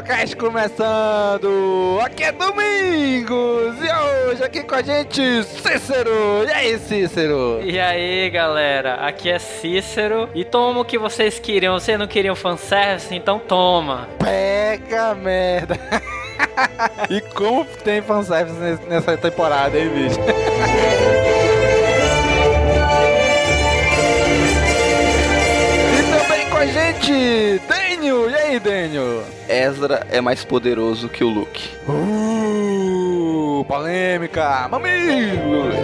Caminocast começando! Aqui é Domingos! E hoje aqui com a gente, Cícero! E aí, Cícero? E aí, galera? Aqui é Cícero. E toma o que vocês queriam. Vocês não queriam fanservice? Então toma! Pega merda! e como tem fanservice nessa temporada, hein, bicho? gente, Daniel. E aí, Daniel? Ezra é mais poderoso que o Luke. Uh, polêmica, mamigos.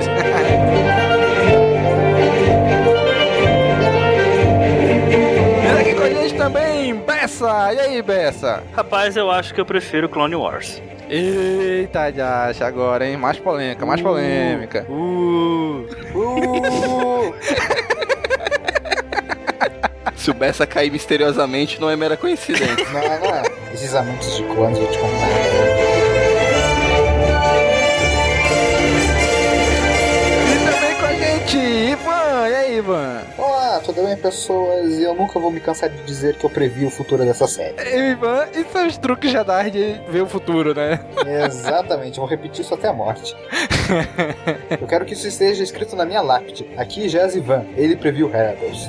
e aqui com a gente também, Bessa. E aí, Bessa? Rapaz, eu acho que eu prefiro Clone Wars. Eita, já agora, hein? Mais polêmica, mais uh, polêmica. Uh, uh. Se o Bessa cair misteriosamente, não é mera coincidência. não, não é. Esses anúncios de clones eu te contar. E também com a gente, Ivan. E aí, Ivan? Olá, tudo bem, pessoas? E eu nunca vou me cansar de dizer que eu previ o futuro dessa série. Ivan, isso são os truques Jedi de ver o futuro, né? Exatamente, vou repetir isso até a morte. eu quero que isso esteja escrito na minha lápide. Aqui, Jazz Ivan, ele previu Rebels.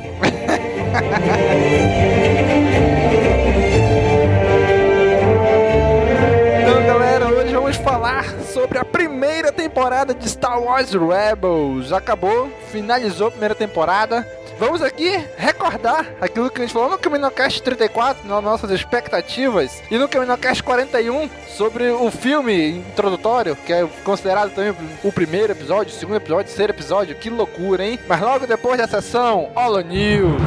Então, galera, hoje vamos falar sobre a primeira temporada de Star Wars Rebels. Acabou, finalizou a primeira temporada. Vamos aqui recordar aquilo que a gente falou no CaminoCast 34, nas nossas expectativas, e no CaminoCast 41 sobre o filme introdutório, que é considerado também o primeiro episódio, o segundo episódio, o terceiro episódio. Que loucura, hein? Mas logo depois da sessão Holo News.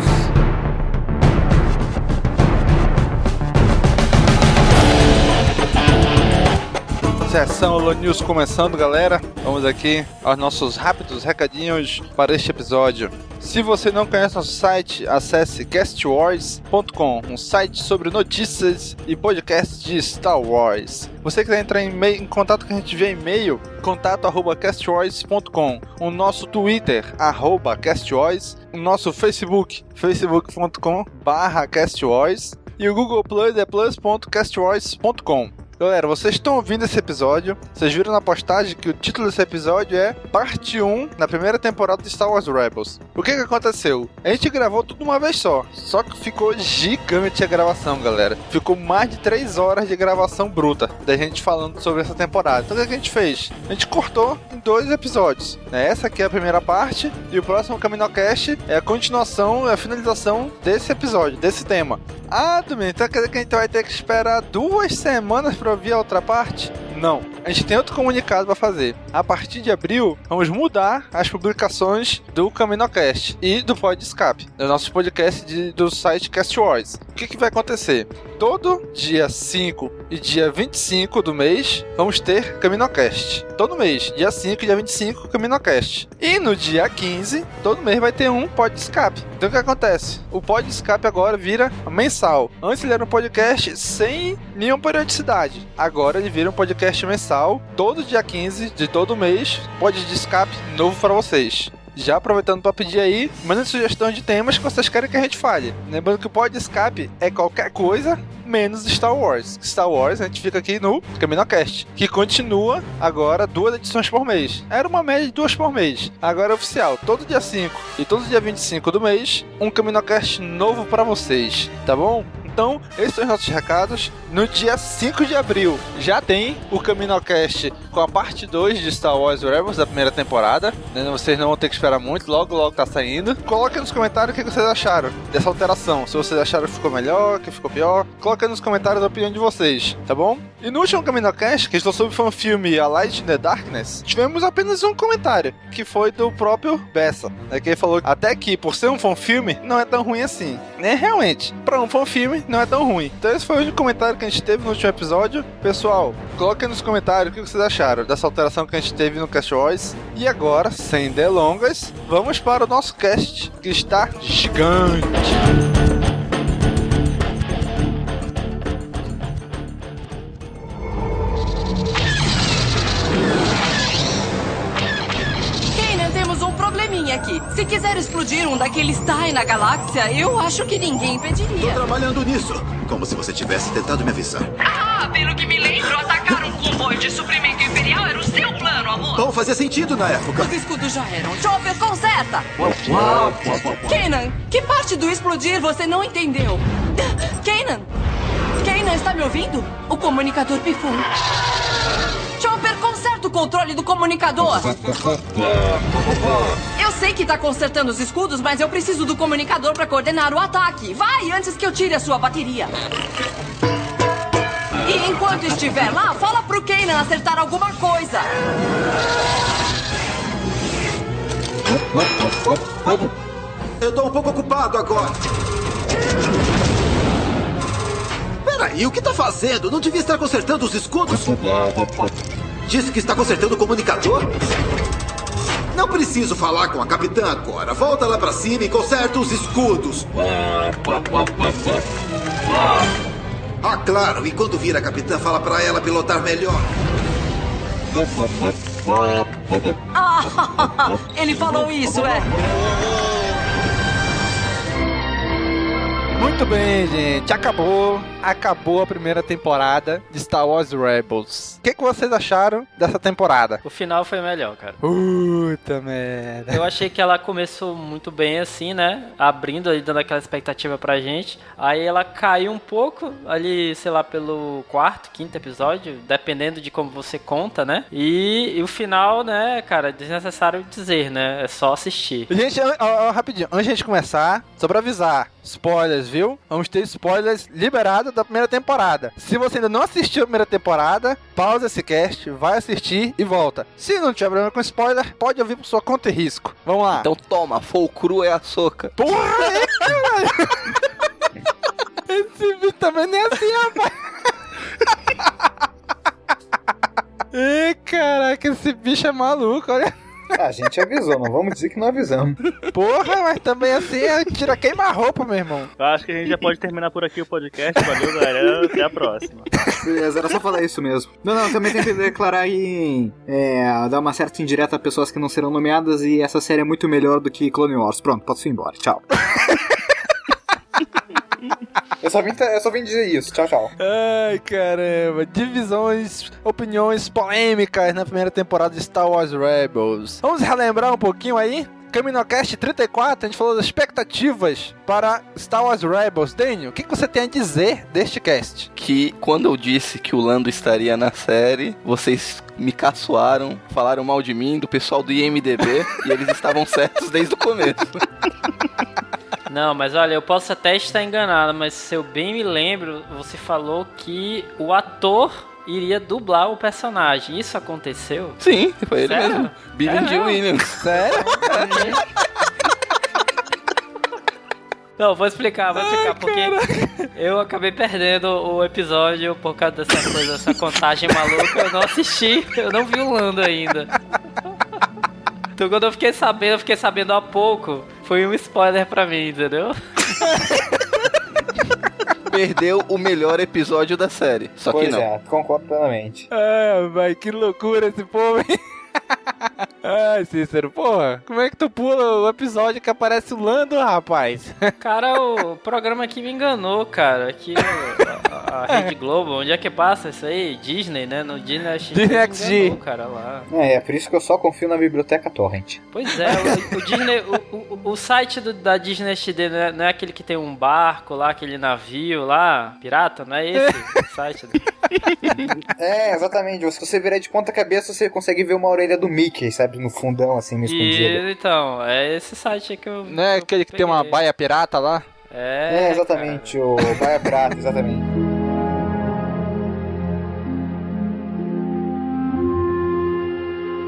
Sessão Holo News começando, galera. Vamos aqui aos nossos rápidos recadinhos para este episódio. Se você não conhece nosso site, acesse castwars.com, um site sobre notícias e podcasts de Star Wars. Você quiser entrar em, em contato com a gente via e-mail, contato arroba castwars.com, o nosso Twitter, arroba castwars, o nosso Facebook, facebook.com barra castwars e o Google Plus é plus.castwars.com. Galera, vocês estão ouvindo esse episódio, vocês viram na postagem que o título desse episódio é Parte 1 na primeira temporada de Star Wars Rebels. O que que aconteceu? A gente gravou tudo uma vez só, só que ficou gigante a gravação, galera. Ficou mais de 3 horas de gravação bruta da gente falando sobre essa temporada. Então o que a gente fez? A gente cortou em dois episódios. Né? Essa aqui é a primeira parte e o próximo CaminoCast é a continuação, a finalização desse episódio, desse tema. Ah, Domingo, então quer dizer que a gente vai ter que esperar duas semanas pra ouvir a outra parte? Não. A gente tem outro comunicado para fazer. A partir de abril, vamos mudar as publicações do CaminoCast e do Pod Escape, do nosso podcast de, do site Cast Wars. O que, que vai acontecer? Todo dia 5 e dia 25 do mês, vamos ter CaminoCast. Todo mês. Dia 5 e dia 25, Caminocast. E no dia 15, todo mês vai ter um pod escape. Então o que acontece? O pod escape agora vira mensal. Antes ele era um podcast sem nenhuma periodicidade. Agora ele vira um podcast mensal. Todo dia 15 de todo mês, pod de escape novo para vocês. Já aproveitando para pedir aí, mandem sugestão de temas que vocês querem que a gente fale. Lembrando que o pod escape é qualquer coisa menos Star Wars. Star Wars a gente fica aqui no CaminoCast, que continua agora duas edições por mês. Era uma média de duas por mês. Agora é oficial, todo dia 5 e todo dia 25 do mês, um CaminoCast novo para vocês, tá bom? Então, esses são os nossos recados. No dia 5 de abril já tem o CaminoCast com a parte 2 de Star Wars Rebels da primeira temporada. Né, Vocês não vão ter que esperar muito, logo logo tá saindo. Coloquem nos comentários o que vocês acharam dessa alteração. Se vocês acharam que ficou melhor, que ficou pior. Coloquem nos comentários a opinião de vocês, tá bom? E no último CaminoCast, que estou sobre o filme A Light in the Darkness, tivemos apenas um comentário, que foi do próprio Bessa. Né, que ele falou até que, por ser um filme, não é tão ruim assim. Né? Realmente, para um não é tão ruim. Então esse foi o único comentário que a gente teve no último episódio. Pessoal, coloquem nos comentários o que vocês acharam dessa alteração que a gente teve no Cast Wars. E agora, sem delongas, vamos para o nosso cast, que está gigante. Se quiser explodir um daqueles TIE na galáxia, eu acho que ninguém impediria. Tô trabalhando nisso. Como se você tivesse tentado me avisar. Ah, pelo que me lembro, atacar um comboio de suprimento imperial era o seu plano, amor. Bom, fazia sentido na época. Os escudos já eram. Chopper, conserta! Kanan, que parte do explodir você não entendeu? Kanan! Kanan, está me ouvindo? O comunicador pifou. O controle do comunicador! Eu sei que está consertando os escudos, mas eu preciso do comunicador para coordenar o ataque. Vai, antes que eu tire a sua bateria. E enquanto estiver lá, fala pro Kanan acertar alguma coisa. Eu tô um pouco ocupado agora. Peraí, o que tá fazendo? Não devia estar consertando os escudos? Disse que está consertando o comunicador? Não preciso falar com a capitã agora. Volta lá pra cima e conserta os escudos. Ah, claro. E quando vir a capitã, fala pra ela pilotar melhor. Ah, ele falou isso, é. Muito bem, gente. Acabou. Acabou a primeira temporada de Star Wars Rebels. O que, que vocês acharam dessa temporada? O final foi melhor, cara. Puta merda. Eu achei que ela começou muito bem assim, né? Abrindo ali, dando aquela expectativa pra gente. Aí ela caiu um pouco ali, sei lá, pelo quarto, quinto episódio, dependendo de como você conta, né? E, e o final, né, cara, desnecessário dizer, né? É só assistir. Gente, ó, ó, rapidinho, antes de a gente começar, só pra avisar, spoilers, viu? Vamos ter spoilers liberados da primeira temporada. Se você ainda não assistiu a primeira temporada, pausa esse cast, vai assistir e volta. Se não tiver problema com spoiler, pode ouvir por sua conta e risco. Vamos lá. Então toma, for cru é a soca. Porra, é. Esse vídeo também nem é assim, rapaz. Ê, caraca, esse bicho é maluco, olha. A gente avisou, não vamos dizer que não avisamos. Porra, mas também assim, é tira queima-roupa, meu irmão. Eu acho que a gente já pode terminar por aqui o podcast. Valeu, galera. Até a próxima. Beleza, era só falar isso mesmo. Não, não, também tem que declarar aí, é, dar uma certa indireta a pessoas que não serão nomeadas e essa série é muito melhor do que Clone Wars. Pronto, posso ir embora. Tchau. Eu só, vim, eu só vim dizer isso. Tchau, tchau. Ai, caramba. Divisões, opiniões polêmicas na primeira temporada de Star Wars Rebels. Vamos relembrar um pouquinho aí? CaminoCast 34, a gente falou das expectativas para Star Wars Rebels. Daniel, o que, que você tem a dizer deste cast? Que quando eu disse que o Lando estaria na série, vocês me caçoaram, falaram mal de mim, do pessoal do IMDB, e eles estavam certos desde o começo. Não, mas olha, eu posso até estar enganado, mas se eu bem me lembro, você falou que o ator iria dublar o personagem. Isso aconteceu? Sim, foi ele Sério? mesmo. Billy É mesmo? Williams. Sério? Não, vou explicar, vou explicar, porque eu acabei perdendo o episódio por causa dessa coisa, dessa contagem maluca. Eu não assisti, eu não vi o Lando ainda. Então quando eu fiquei sabendo, eu fiquei sabendo há pouco. Foi um spoiler pra mim, entendeu? Perdeu o melhor episódio da série. Só pois que não. é, concordo plenamente. É, vai, que loucura esse povo, hein? Ai, Cícero, porra, como é que tu pula o episódio que aparece o Lando, rapaz? Cara, o programa aqui me enganou, cara. Aqui a, a Rede Globo, onde é que passa isso aí? Disney, né? No Disney me XD. enganou, cara, lá. É, é por isso que eu só confio na biblioteca Torrent. Pois é, o, o Disney, o, o, o site do- da Disney XD não é, não é aquele que tem um barco lá, aquele navio lá, pirata, não é esse o site? É, exatamente. Se você virar de ponta cabeça, você consegue ver uma orelha do Mickey, sabe? No fundão, assim, no escondido. E, então, é esse site aí que eu. Não é aquele que tem uma baia pirata lá? É, É, exatamente, o Baia Pirata, exatamente.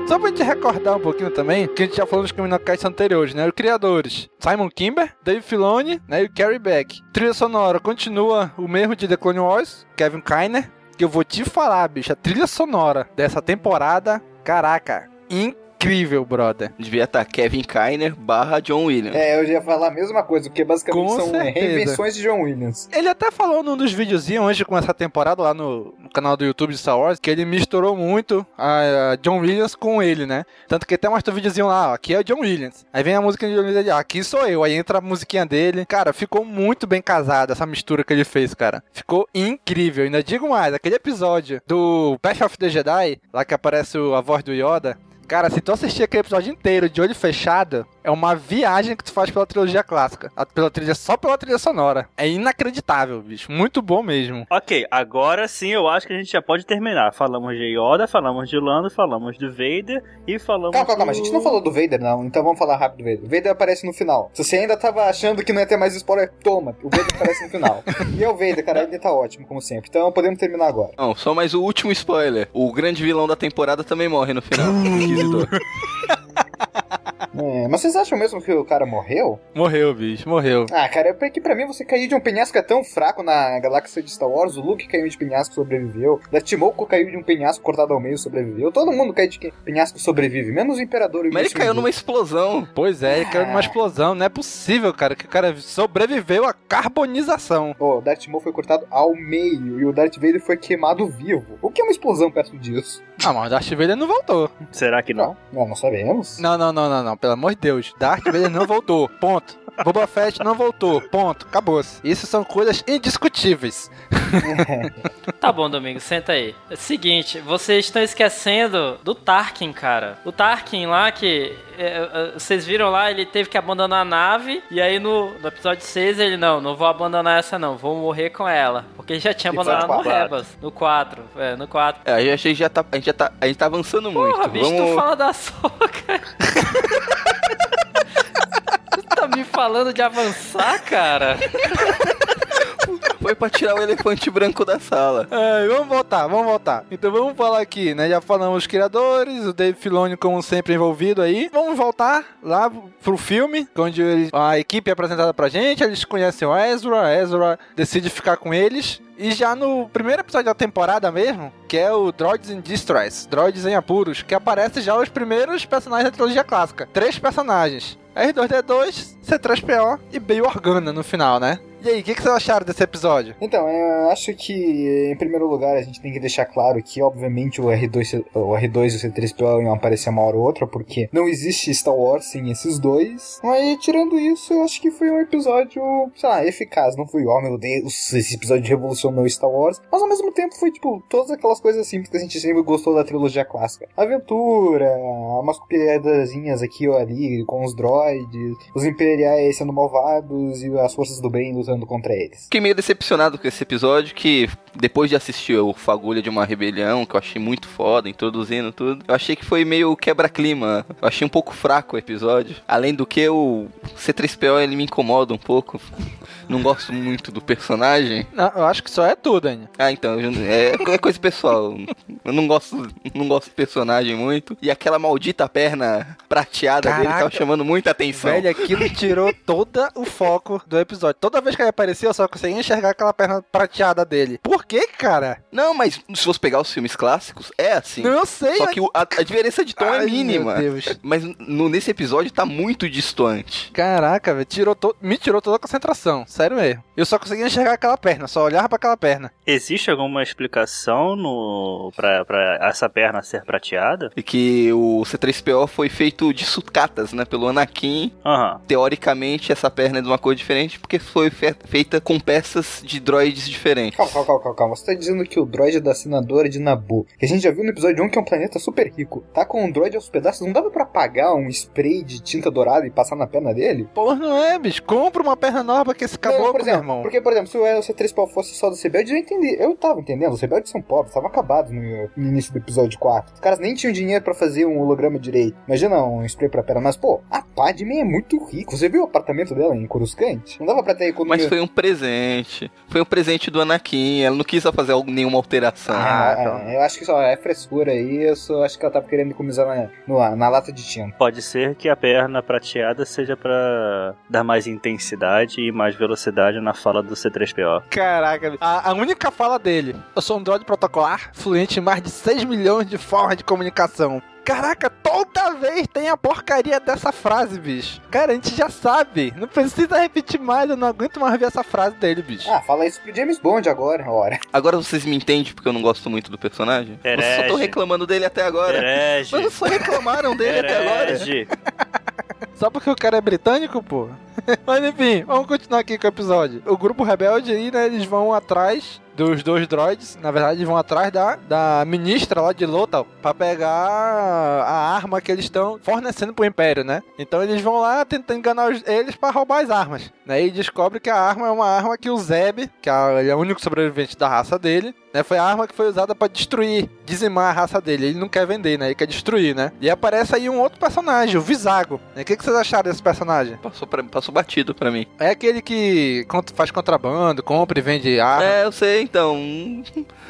Só pra gente recordar um pouquinho também, que a gente já falou nos Caminocasts anteriores, né? Os criadores, Simon Kimber, Dave Filoni né? e o Carrie Beck. Trilha sonora continua o mesmo de The Clone Wars, Kevin Kiner, que eu vou te falar, bicho, a trilha sonora dessa temporada, caraca, incrível, brother. Devia estar Kevin Kiner barra John Williams. É, eu já ia falar a mesma coisa, porque basicamente Com são certeza. reinvenções de John Williams. Ele até falou num dos videozinhos antes de começar a temporada lá no, no canal do YouTube de Star Wars que ele misturou muito a, a John Williams com ele, né? Tanto que até mostra o videozinho lá, ó, aqui é o John Williams. Aí vem a música de John Williams, ó, aqui sou eu. Aí entra a musiquinha dele. Cara, ficou muito bem casada essa mistura que ele fez, cara. Ficou incrível. Ainda digo mais, aquele episódio do Path of the Jedi, lá que aparece o- a voz do Yoda. Cara, se tu assistir aquele episódio inteiro de olho fechado, é uma viagem que tu faz pela trilogia clássica. A- Pela trilha, só pela trilha sonora. É inacreditável, bicho. Muito bom mesmo. Ok, agora sim eu acho que a gente já pode terminar. Falamos de Yoda, falamos de Lando, falamos de Vader e falamos. Calma, calma, calma, a do- gente não falou do Vader, não, então vamos falar rápido do Vader. O Vader aparece no final. Se você ainda tava achando que não ia ter mais spoiler, toma, o Vader aparece no final. E é o Vader, cara, ele tá ótimo, como sempre. Então podemos terminar agora. Não, só mais o último spoiler. O grande vilão da temporada também morre no final. É, mas vocês acham mesmo que o cara morreu? Morreu, bicho, morreu. Ah, cara, é porque pra mim você cair de um penhasco é tão fraco na galáxia de Star Wars. O Luke caiu de penhasco e sobreviveu. Darth Timoko caiu de um penhasco cortado ao meio e sobreviveu. Todo mundo cai de penhasco e sobrevive, menos o Imperador e o Mas ele caiu Windu. numa explosão. Pois é, ele caiu numa explosão. Não é possível, cara, que o cara sobreviveu à carbonização. Ô, o Darth Maul foi cortado ao meio e o Darth Vader foi queimado vivo. O que é uma explosão perto disso? Ah, mas o Darth Vader não voltou. Será que não? Não, não sabemos. Não, não, não, não, não. Pelo amor de Deus. Darth Vader não voltou. Ponto. Boba Fett não voltou. Ponto. Acabou-se. Isso são coisas indiscutíveis. Tá bom, Domingo, senta aí. É o seguinte, vocês estão esquecendo do Tarkin, cara. O Tarkin lá que. é, é, vocês viram lá, ele teve que abandonar a nave. E aí no, no episódio 6 ele, não, não vou abandonar essa não, vou morrer com ela. Porque ele já tinha abandonado no quatro. Rebels. No 4, é, no 4. É, eu achei que já tá, a gente já tá, a gente tá avançando muito. Porra, bicho, Vamos... tu fala da soca. Tá me falando de avançar, cara? Foi pra tirar o elefante branco da sala. É, vamos voltar, vamos voltar. Então vamos falar aqui, né? Já falamos os criadores, o Dave Filoni, como sempre, envolvido aí. Vamos voltar lá pro filme, onde eles- a equipe é apresentada pra gente, eles conhecem o Ezra, Ezra decide ficar com eles. E já no primeiro episódio da temporada mesmo, que é o Droids in Distress, Droids em Apuros, que aparece já os primeiros personagens da trilogia clássica. Três personagens. R2D2, C3PO e Bail Organa no final, né? E aí, o que, que vocês acharam desse episódio? Então, eu acho que, em primeiro lugar, a gente tem que deixar claro que, obviamente, o R2, o R2 e o C3PO iam aparecer uma hora ou outra, porque não existe Star Wars sem esses dois. Mas, tirando isso, eu acho que foi um episódio, sei lá, eficaz. Não foi, oh meu Deus, esse episódio revolucionou Star Wars. Mas, ao mesmo tempo, foi, tipo, todas aquelas coisas simples que a gente sempre gostou da trilogia clássica. Aventura, umas piadazinhas aqui ou ali com os droids, os imperiais sendo malvados e as forças do bem lutando lutando contra eles. Fiquei meio decepcionado com esse episódio, que depois de assistir o Fagulha de uma Rebelião, que eu achei muito foda, introduzindo tudo, eu achei que foi meio quebra-clima. Eu achei um pouco fraco o episódio. Além do que o C3PO ele me incomoda um pouco. Não gosto muito do personagem. Não, eu acho que só é tudo, hein? Ah, então, é, é coisa pessoal. Eu não gosto, não gosto do personagem muito. E aquela maldita perna prateada Caraca. dele tava chamando muita atenção. Velho, aquilo tirou todo o foco do episódio. Toda vez que ele aparecia, eu só conseguia enxergar aquela perna prateada dele. Por que, cara? Não, mas se você pegar os filmes clássicos, é assim. Não, eu sei. Só mas- que o- a, a diferença de tom Ai, é mínima. meu Deus. Mas no- nesse episódio tá muito distante. Caraca, velho, tirou to... me tirou toda a concentração. Sério mesmo. Eu só conseguia enxergar aquela perna, só olhava pra aquela perna. Existe alguma explicação no pra, pra essa perna ser prateada? E que o C3PO foi feito de sucatas, né? Pelo Anakin. Aham. Teoricamente, essa perna é de uma cor diferente porque foi fe- feita com peças de droids diferentes. Calma, calma, calma, calma. Você tá dizendo que o droid da assinadora de Nabu, que a gente já viu no episódio 1 que é um planeta super rico, tá com um droid aos pedaços, não dava pra apagar um spray de tinta dourada e passar na perna dele? Porra, não é, bicho. Compra uma perna nova que esse caboclo, Não, por exemplo, irmão. Porque, por exemplo, se o C3PO fosse só do Rebelde, eu entendi. Eu tava entendendo. Os rebeldes são pobres, estavam acabados no, no início do episódio 4. Os caras nem tinham dinheiro pra fazer um holograma direito. Imagina um spray pra perna. Mas, pô, a Padme é muito rica. Você viu o apartamento dela em Coruscant? Não dava pra ter economia. Mas foi um presente. Foi um presente do Anakin. Ela não quis fazer nenhuma alteração. Ah, é, eu acho que só é frescura aí. Eu só acho que ela tava querendo economizar na, no- na lata de tinta. Pode ser que a perna prateada seja pra dar mais intensidade e mais velocidade na fala do C3PO. Caraca, a, a única fala dele. Eu sou um droid protocolar, fluente em mais de 6 milhões de formas de comunicação. Caraca, toda vez tem a porcaria dessa frase, bicho. Cara, a gente já sabe. Não precisa repetir mais, eu não aguento mais ver essa frase dele, bicho. Ah, fala isso pro James Bond agora, ora. Agora vocês me entendem porque eu não gosto muito do personagem? Vocês só Herege. estão reclamando dele até agora. Herege. Mas vocês só reclamaram dele até agora. Herege. Só porque o cara é britânico, pô. Mas enfim, vamos continuar aqui com o episódio. O grupo rebelde aí, né, eles vão atrás dos dois droids. Na verdade, vão atrás da, da ministra lá de Lothal pra pegar a arma que eles estão fornecendo pro Império, né? Então eles vão lá tentando enganar os- eles pra roubar as armas. Né? E descobre que a arma é uma arma que o Zeb, que é, ele é o único sobrevivente da raça dele, né? Foi a arma que foi usada pra destruir, dizimar a raça dele. Ele não quer vender, né? Ele quer destruir, né? E aparece aí um outro personagem, o Visago. Né? O que, que vocês acharam desse personagem? Passou, pra, passou batido pra mim. É aquele que faz contrabando, compra e vende arma. É, eu sei, então.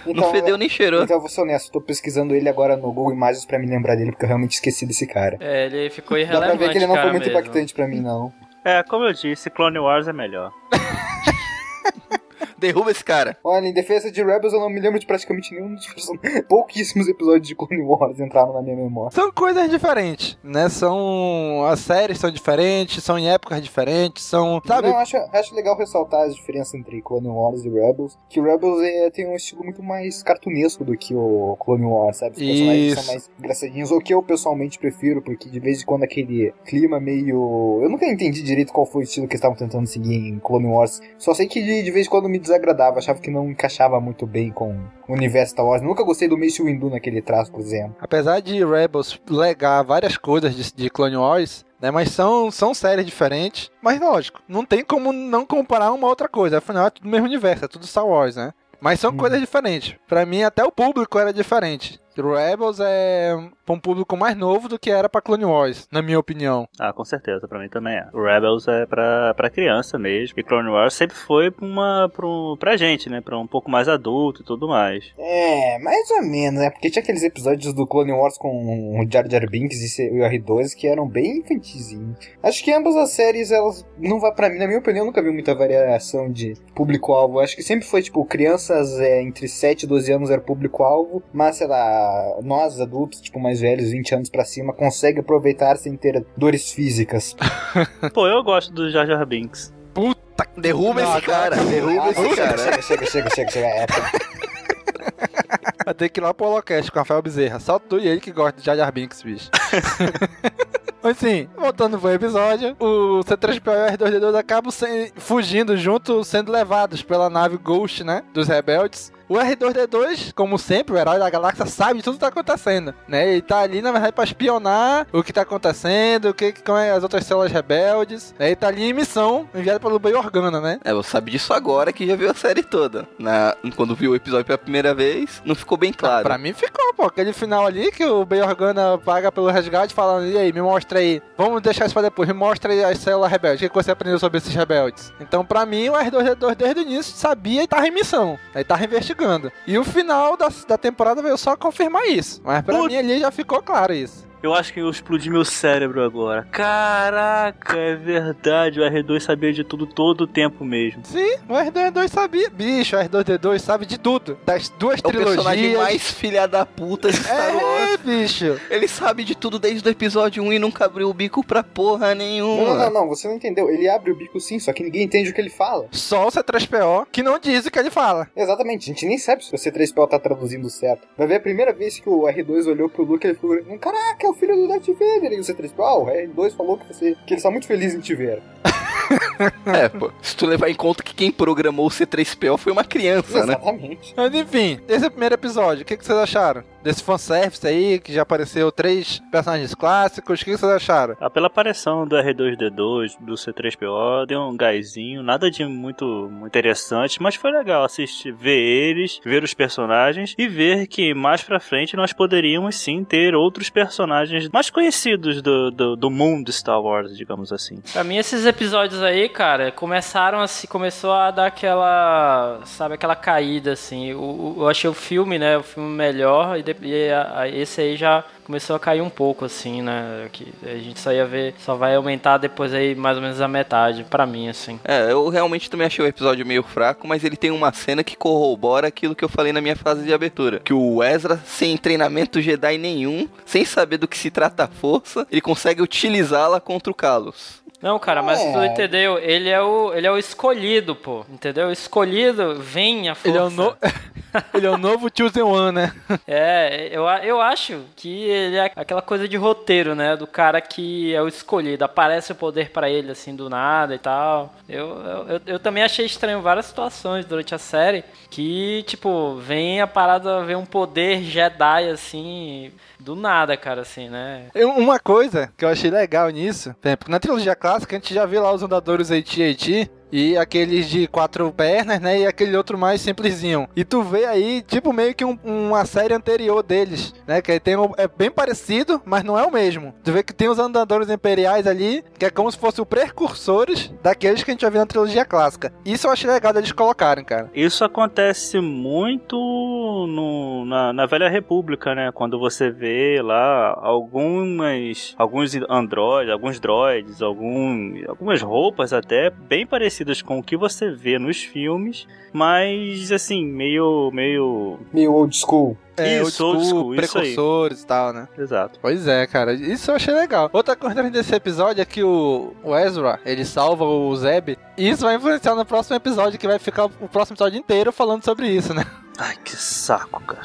não fedeu nem cheirou. Então eu vou ser honesto, tô pesquisando ele agora no Google Imagens pra me lembrar dele, porque eu realmente esqueci desse cara. É, ele ficou Dá irrelevante, pra ver que ele não foi muito mesmo. impactante pra mim, não. É, como eu disse, Clone Wars é melhor. Derruba esse cara. Olha, em defesa de Rebels eu não me lembro de praticamente nenhum dos person- pouquíssimos episódios de Clone Wars entraram na minha memória. São coisas diferentes, né? São. As séries são diferentes, são em épocas diferentes, são. Sabe? Não, acho, acho legal ressaltar as diferenças entre Clone Wars e Rebels. Que o Rebels é, tem um estilo muito mais cartunesco do que o Clone Wars, sabe? Os personagens Isso. são mais engraçadinhos, o que eu pessoalmente prefiro, porque de vez em quando aquele clima meio. Eu nunca entendi direito qual foi o estilo que eles estavam tentando seguir em Clone Wars. Só sei que de, de vez em quando me desagradava, achava que não encaixava muito bem com o universo Star Wars. Nunca gostei do Mace Windu naquele traço, por exemplo. Apesar de Rebels legar várias coisas de, de Clone Wars, né? Mas são, são séries diferentes. Mas lógico, não tem como não comparar uma outra coisa. Afinal, é tudo o mesmo universo, é tudo Star Wars, né? Mas são coisas diferentes. Pra mim, até o público era diferente. Rebels é pra um público mais novo do que era pra Clone Wars, na minha opinião. Ah, com certeza, pra mim também é. O Rebels é pra, pra criança mesmo. E Clone Wars sempre foi pra, uma, pra, um- pra gente, né? Pra um pouco mais adulto e tudo mais. É, mais ou menos, né? Porque tinha aqueles episódios do Clone Wars com o Jar Jar Binks e o R2 que eram bem infantizinhos. Acho que ambas as séries, elas não vai para mim, na minha opinião, eu nunca vi muita variação de público-alvo. Acho que sempre foi, tipo, crianças é, entre 7 e 12 anos era público-alvo, mas, sei lá, nós adultos, tipo, mais velhos, 20 anos pra cima, consegue aproveitar sem ter dores físicas. Pô, eu gosto do Jar Jar Binks. Puta, derruba esse cara, derruba esse chega, cara. Chega, chega, chega, chega, chega. É, Vai ter que ir lá pro Holocast com o Rafael Bezerra. Só tu e ele que gosta de Jar Jar Binks, bicho. Mas sim, voltando pro episódio, o C3PO e o R2D2 acabam sem- fugindo junto, sendo levados pela nave Ghost, né? Dos rebeldes. O R2D2, como sempre, o herói da galáxia sabe de tudo que tá acontecendo, né? Ele tá ali, na verdade, pra espionar o que tá acontecendo, o que, como é as outras células rebeldes. Né? Ele tá ali em missão, enviado pelo Bay Organa, né? É, você sabe disso agora que já viu a série toda. Na, quando viu o episódio pela primeira vez, não ficou bem claro. Pra mim ficou, pô. Aquele final ali que o Bay Organa paga pelo resgate falando, e aí, me mostra aí. Vamos deixar isso pra depois, me mostra aí as células rebeldes. O que você aprendeu sobre esses rebeldes? Então, pra mim, o R2D2 desde o início sabia e tava em missão. Aí tava investigando. E o final da, da temporada veio só confirmar isso. Mas pra mim ali já ficou claro isso. Eu acho que eu explodi meu cérebro agora. Caraca, é verdade. O R2 sabia de tudo todo o tempo mesmo. Sim, o R2D2 sabia. Bicho, o R2D2 sabe de tudo. Das duas É o trilogias. personagem mais filha da puta de Star É, Wars. bicho. Ele sabe de tudo desde o episódio 1 e nunca abriu o bico pra porra nenhuma. Não, não, não, você não entendeu. Ele abre o bico sim, só que ninguém entende o que ele fala. Só o C3PO que não diz o que ele fala. Exatamente, a gente nem sabe se o C3PO tá traduzindo certo. Vai ver a primeira vez que o R2 olhou pro Luke, ele falou: Caraca, é filho do Darth Vader. E o C3PO, ah, o R2 falou que, você, que ele está muito feliz em te ver. É, pô. Se tu levar em conta que quem programou o C3PO foi uma criança, né? Exatamente. Mas enfim, esse é o primeiro episódio. O que, que vocês acharam? Desse fanservice aí, que já apareceu três personagens clássicos. O que, que vocês acharam? Ah, pela aparição do R2D2, do C3PO, deu um gásinho, nada de muito, muito interessante, mas foi legal assistir, ver eles, ver os personagens e ver que mais pra frente nós poderíamos sim ter outros personagens mais conhecidos do, do, do mundo Star Wars, digamos assim. Pra mim, esses episódios aí, cara, começaram assim, começou a dar aquela, sabe, aquela caída, assim. Eu achei o filme, né, o filme melhor, e, de- e a- a- esse aí já começou a cair um pouco, assim, né, que a gente só ia ver, só vai aumentar depois aí mais ou menos a metade, pra mim, assim. É, eu realmente também achei o episódio meio fraco, mas ele tem uma cena que corrobora aquilo que eu falei na minha frase de abertura. Que o Ezra, sem treinamento Jedi nenhum, sem saber do que se trata a força, ele consegue utilizá-la contra o Kalos. Não, cara, mas É. tu entendeu? Ele é o, ele é o escolhido, pô. Entendeu? O escolhido vem a força. Ele é o, no... ele é o novo Chosen One, né? É, eu, eu acho que ele é aquela coisa de roteiro, né? Do cara que é o escolhido. Aparece o poder pra ele, assim, do nada e tal. Eu, eu, eu, eu também achei estranho várias situações durante a série que, tipo, vem a parada, vem um poder Jedi, assim, do nada, cara, assim, né? Uma coisa que eu achei legal nisso, por exemplo, na trilogia clássica a gente já viu lá os andadores AT-AT e aqueles de quatro pernas, né? E aquele outro mais simplesinho. E tu vê aí, tipo, meio que um- uma série anterior deles, né? Que tem um- é bem parecido, mas não é o mesmo. Tu vê que tem os andadores imperiais ali, que é como se fossem os precursores daqueles que a gente já viu na trilogia clássica. Isso eu achei legal deles colocarem, cara. Isso acontece muito no- na, na Velha República, né? Quando você vê lá algumas alguns androides, alguns droids, algum, algumas roupas até bem parecidas com o que você vê nos filmes, mas assim, meio meio Meio old school. É, Isso, old old school, school, isso aí. precursores e tal, né? Exato. Pois é, cara. Isso eu achei legal. Outra coisa desse episódio é que o, o Ezra, ele salva o Zeb. E isso vai influenciar no próximo episódio, que vai ficar o próximo episódio inteiro falando sobre isso, né? Ai, que saco, cara.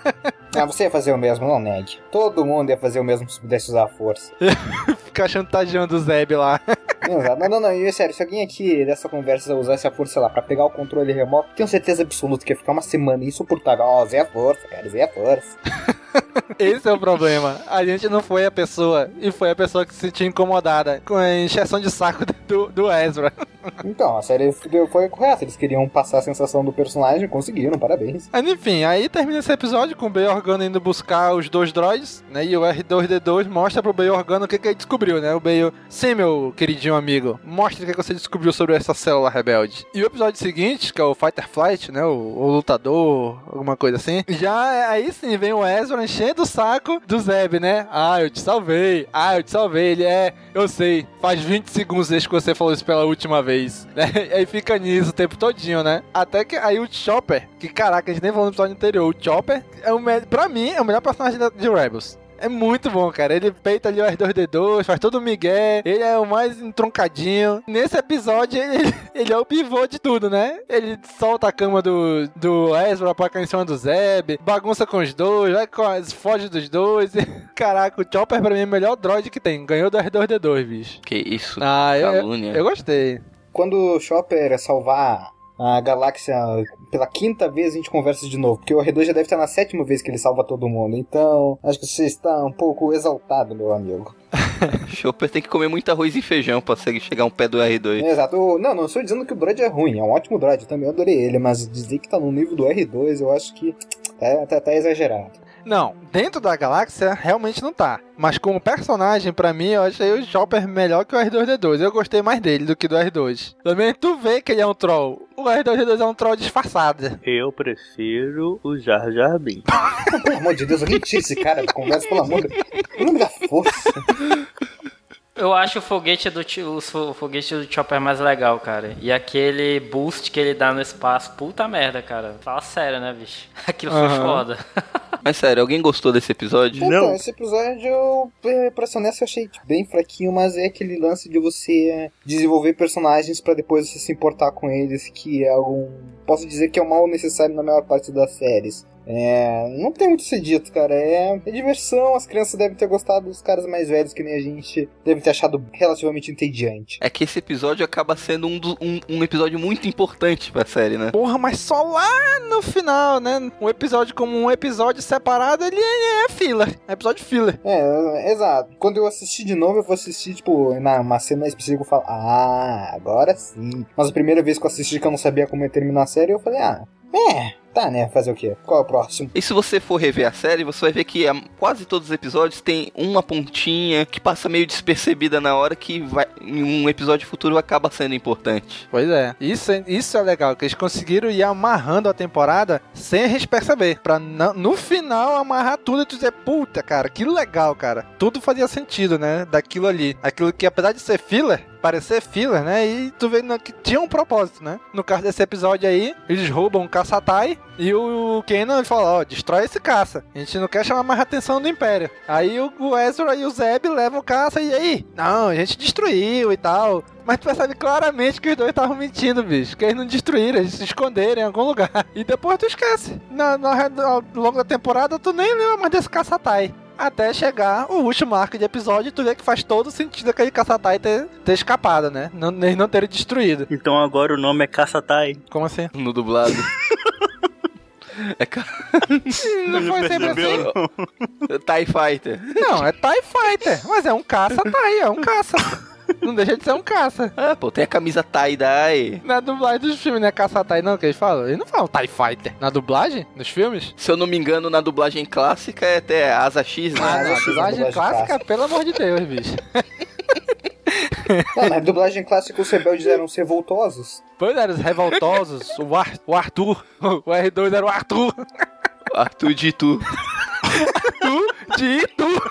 Ah, você ia fazer o mesmo, não, Ned? Todo mundo ia fazer o mesmo se pudesse usar a força. Ficar chantageando o Zeb lá. Exato. Não, não, não, e é sério, se alguém aqui dessa conversa usasse a força, lá, pra pegar o controle remoto, tenho certeza absoluta que ia ficar uma semana insuportável. Ó, Zé a força, cara, Zé a força. Esse é o problema. A gente não foi a pessoa, e foi a pessoa que se sentiu incomodada com a encheção de saco do, do Ezra. Então, a série foi correta, eles queriam passar a sensação do personagem, conseguiram, parabéns. Mas enfim, aí termina esse episódio com o Bay Organa indo buscar os dois droids, né? E o R2D2 mostra pro Bay Organa o que, que ele descobriu, né? O Bay, sim, meu queridinho amigo, mostra o que, você descobriu sobre essa célula rebelde. E o episódio seguinte, que é o Fighter Flight, né? O, o lutador, alguma coisa assim. Já é- aí sim vem o Ezra enchendo o saco do Zeb, né? Ah, eu te salvei. Ah, eu te salvei. Ele é, eu sei, faz 20 segundos desde que você falou isso pela última vez. Né? E aí fica nisso o tempo todinho, né? Até que aí o Chopper, que caraca, a gente nem falou no episódio anterior, o Chopper, é o me... pra mim, é o melhor personagem de Rebels. É muito bom, cara. Ele peita ali o R2D2, faz todo o migué. Ele é o mais entroncadinho. Nesse episódio, ele, ele é o pivô de tudo, né? Ele solta a cama do, do Ezra pra cair em cima do Zeb, bagunça com os dois, vai com as, foge dos dois. Caraca, o Chopper pra mim é o melhor droid que tem. Ganhou do R2D2, bicho. Que isso, Ah, eu, eu gostei. Quando o Chopper salvar a galáxia, pela quinta vez a gente conversa de novo, porque o R2 já deve estar na sétima vez que ele salva todo mundo. Então, acho que você está um pouco exaltado, meu amigo. Chopper tem que comer muito arroz e feijão pra conseguir chegar um pé do R2. Exato. Não, não estou dizendo que o droid é ruim, é um ótimo droid, eu também adorei ele, mas dizer que tá no nível do R2, eu acho que é, tá, tá exagerado. Não, dentro da galáxia realmente não tá. Mas como personagem, pra mim, eu achei o Chopper melhor que o R2D2. Eu gostei mais dele do que do R2. Também tu vê que ele é um troll. O R2D2 é um troll disfarçado. Eu prefiro o Jar Jar Binks. pelo amor de Deus, alguém tira esse cara da conversa, pelo amor de Deus. Em nome da força. Eu acho o foguete do o foguete do Chopper mais legal, cara. E aquele boost que ele dá no espaço, puta merda, cara. Fala sério, né, bicho? Aquilo foi Aham. foda. Mas sério, alguém gostou desse episódio? Então, esse episódio, eh, pra ser honesto, eu achei tipo, bem fraquinho, mas é aquele lance de você eh, desenvolver personagens pra depois você se importar com eles, que é algum. Posso dizer que é o mal necessário na maior parte das séries. É, não tem muito a ser dito, cara. É, é diversão, as crianças devem ter gostado, os caras mais velhos que nem a gente devem ter achado relativamente entediante. É que esse episódio acaba sendo um, do- um, um episódio muito importante pra série, né? Porra, mas só lá no final, né? Um episódio como um episódio separado, ele é, é filler. É episódio filler. É, exato. Quando eu assistir de novo, eu vou assistir, tipo, na uma cena específica, eu falo, ah, agora sim. Mas a primeira vez que eu assisti que eu não sabia como ia terminar a série, eu falei, ah, é, tá, né, fazer o quê? Qual é o próximo? E se você for rever a série, você vai ver que ah, quase todos os episódios tem uma pontinha que passa meio despercebida na hora que vai, em um episódio futuro acaba sendo importante. Pois é. Isso, é- isso é legal, que eles conseguiram ir amarrando a temporada sem a gente perceber. Pra na- no final amarrar tudo e tu dizer, puta, cara, que legal, cara. Tudo fazia sentido, né? Daquilo ali. Aquilo que, apesar de ser filler, parecer filler, né? E tu vê que tinha um propósito, né? No caso desse episódio aí, eles roubam um caça-tai e o Kenan fala, ó, destrói esse caça. A gente não quer chamar mais a atenção do Império. Aí o o Ezra e o Zeb levam o caça e aí? Não, a gente destruiu e tal. Mas tu percebe claramente que os dois estavam mentindo, bicho. Que eles não destruíram, eles se esconderam em algum lugar. E depois tu esquece. Na, na, ao longo da temporada, tu nem lembra mais desse caça-tai. Até chegar o último arco de episódio e tu vê que faz todo sentido aquele caça-tai ter, ter escapado, né? Não, eles não terem destruído. Então agora o nome é Caça-Tai. Como assim? No dublado. é ca... Não foi sempre assim? TIE Fighter. Não, é TIE Fighter. Mas é um caça-tai, é um caça. Não deixa de ser um caça. Ah, pô, tem a camisa tie-dye. Na dublagem dos filmes, não é caça-tai não que eles falam? Eles não falam TIE Fighter. Na dublagem? Nos filmes? Se eu não me engano, na dublagem clássica é até Asa X, né? Ah, na X, dublagem dublagem clássica, clássica. pelo amor de Deus, bicho. É, na dublagem clássica, os rebeldes eram revoltosos. Pois eram os revoltosos, o, Ar- o Arthur, o R2 era o Arthur. Arthur de Itu. Arthur de Itu.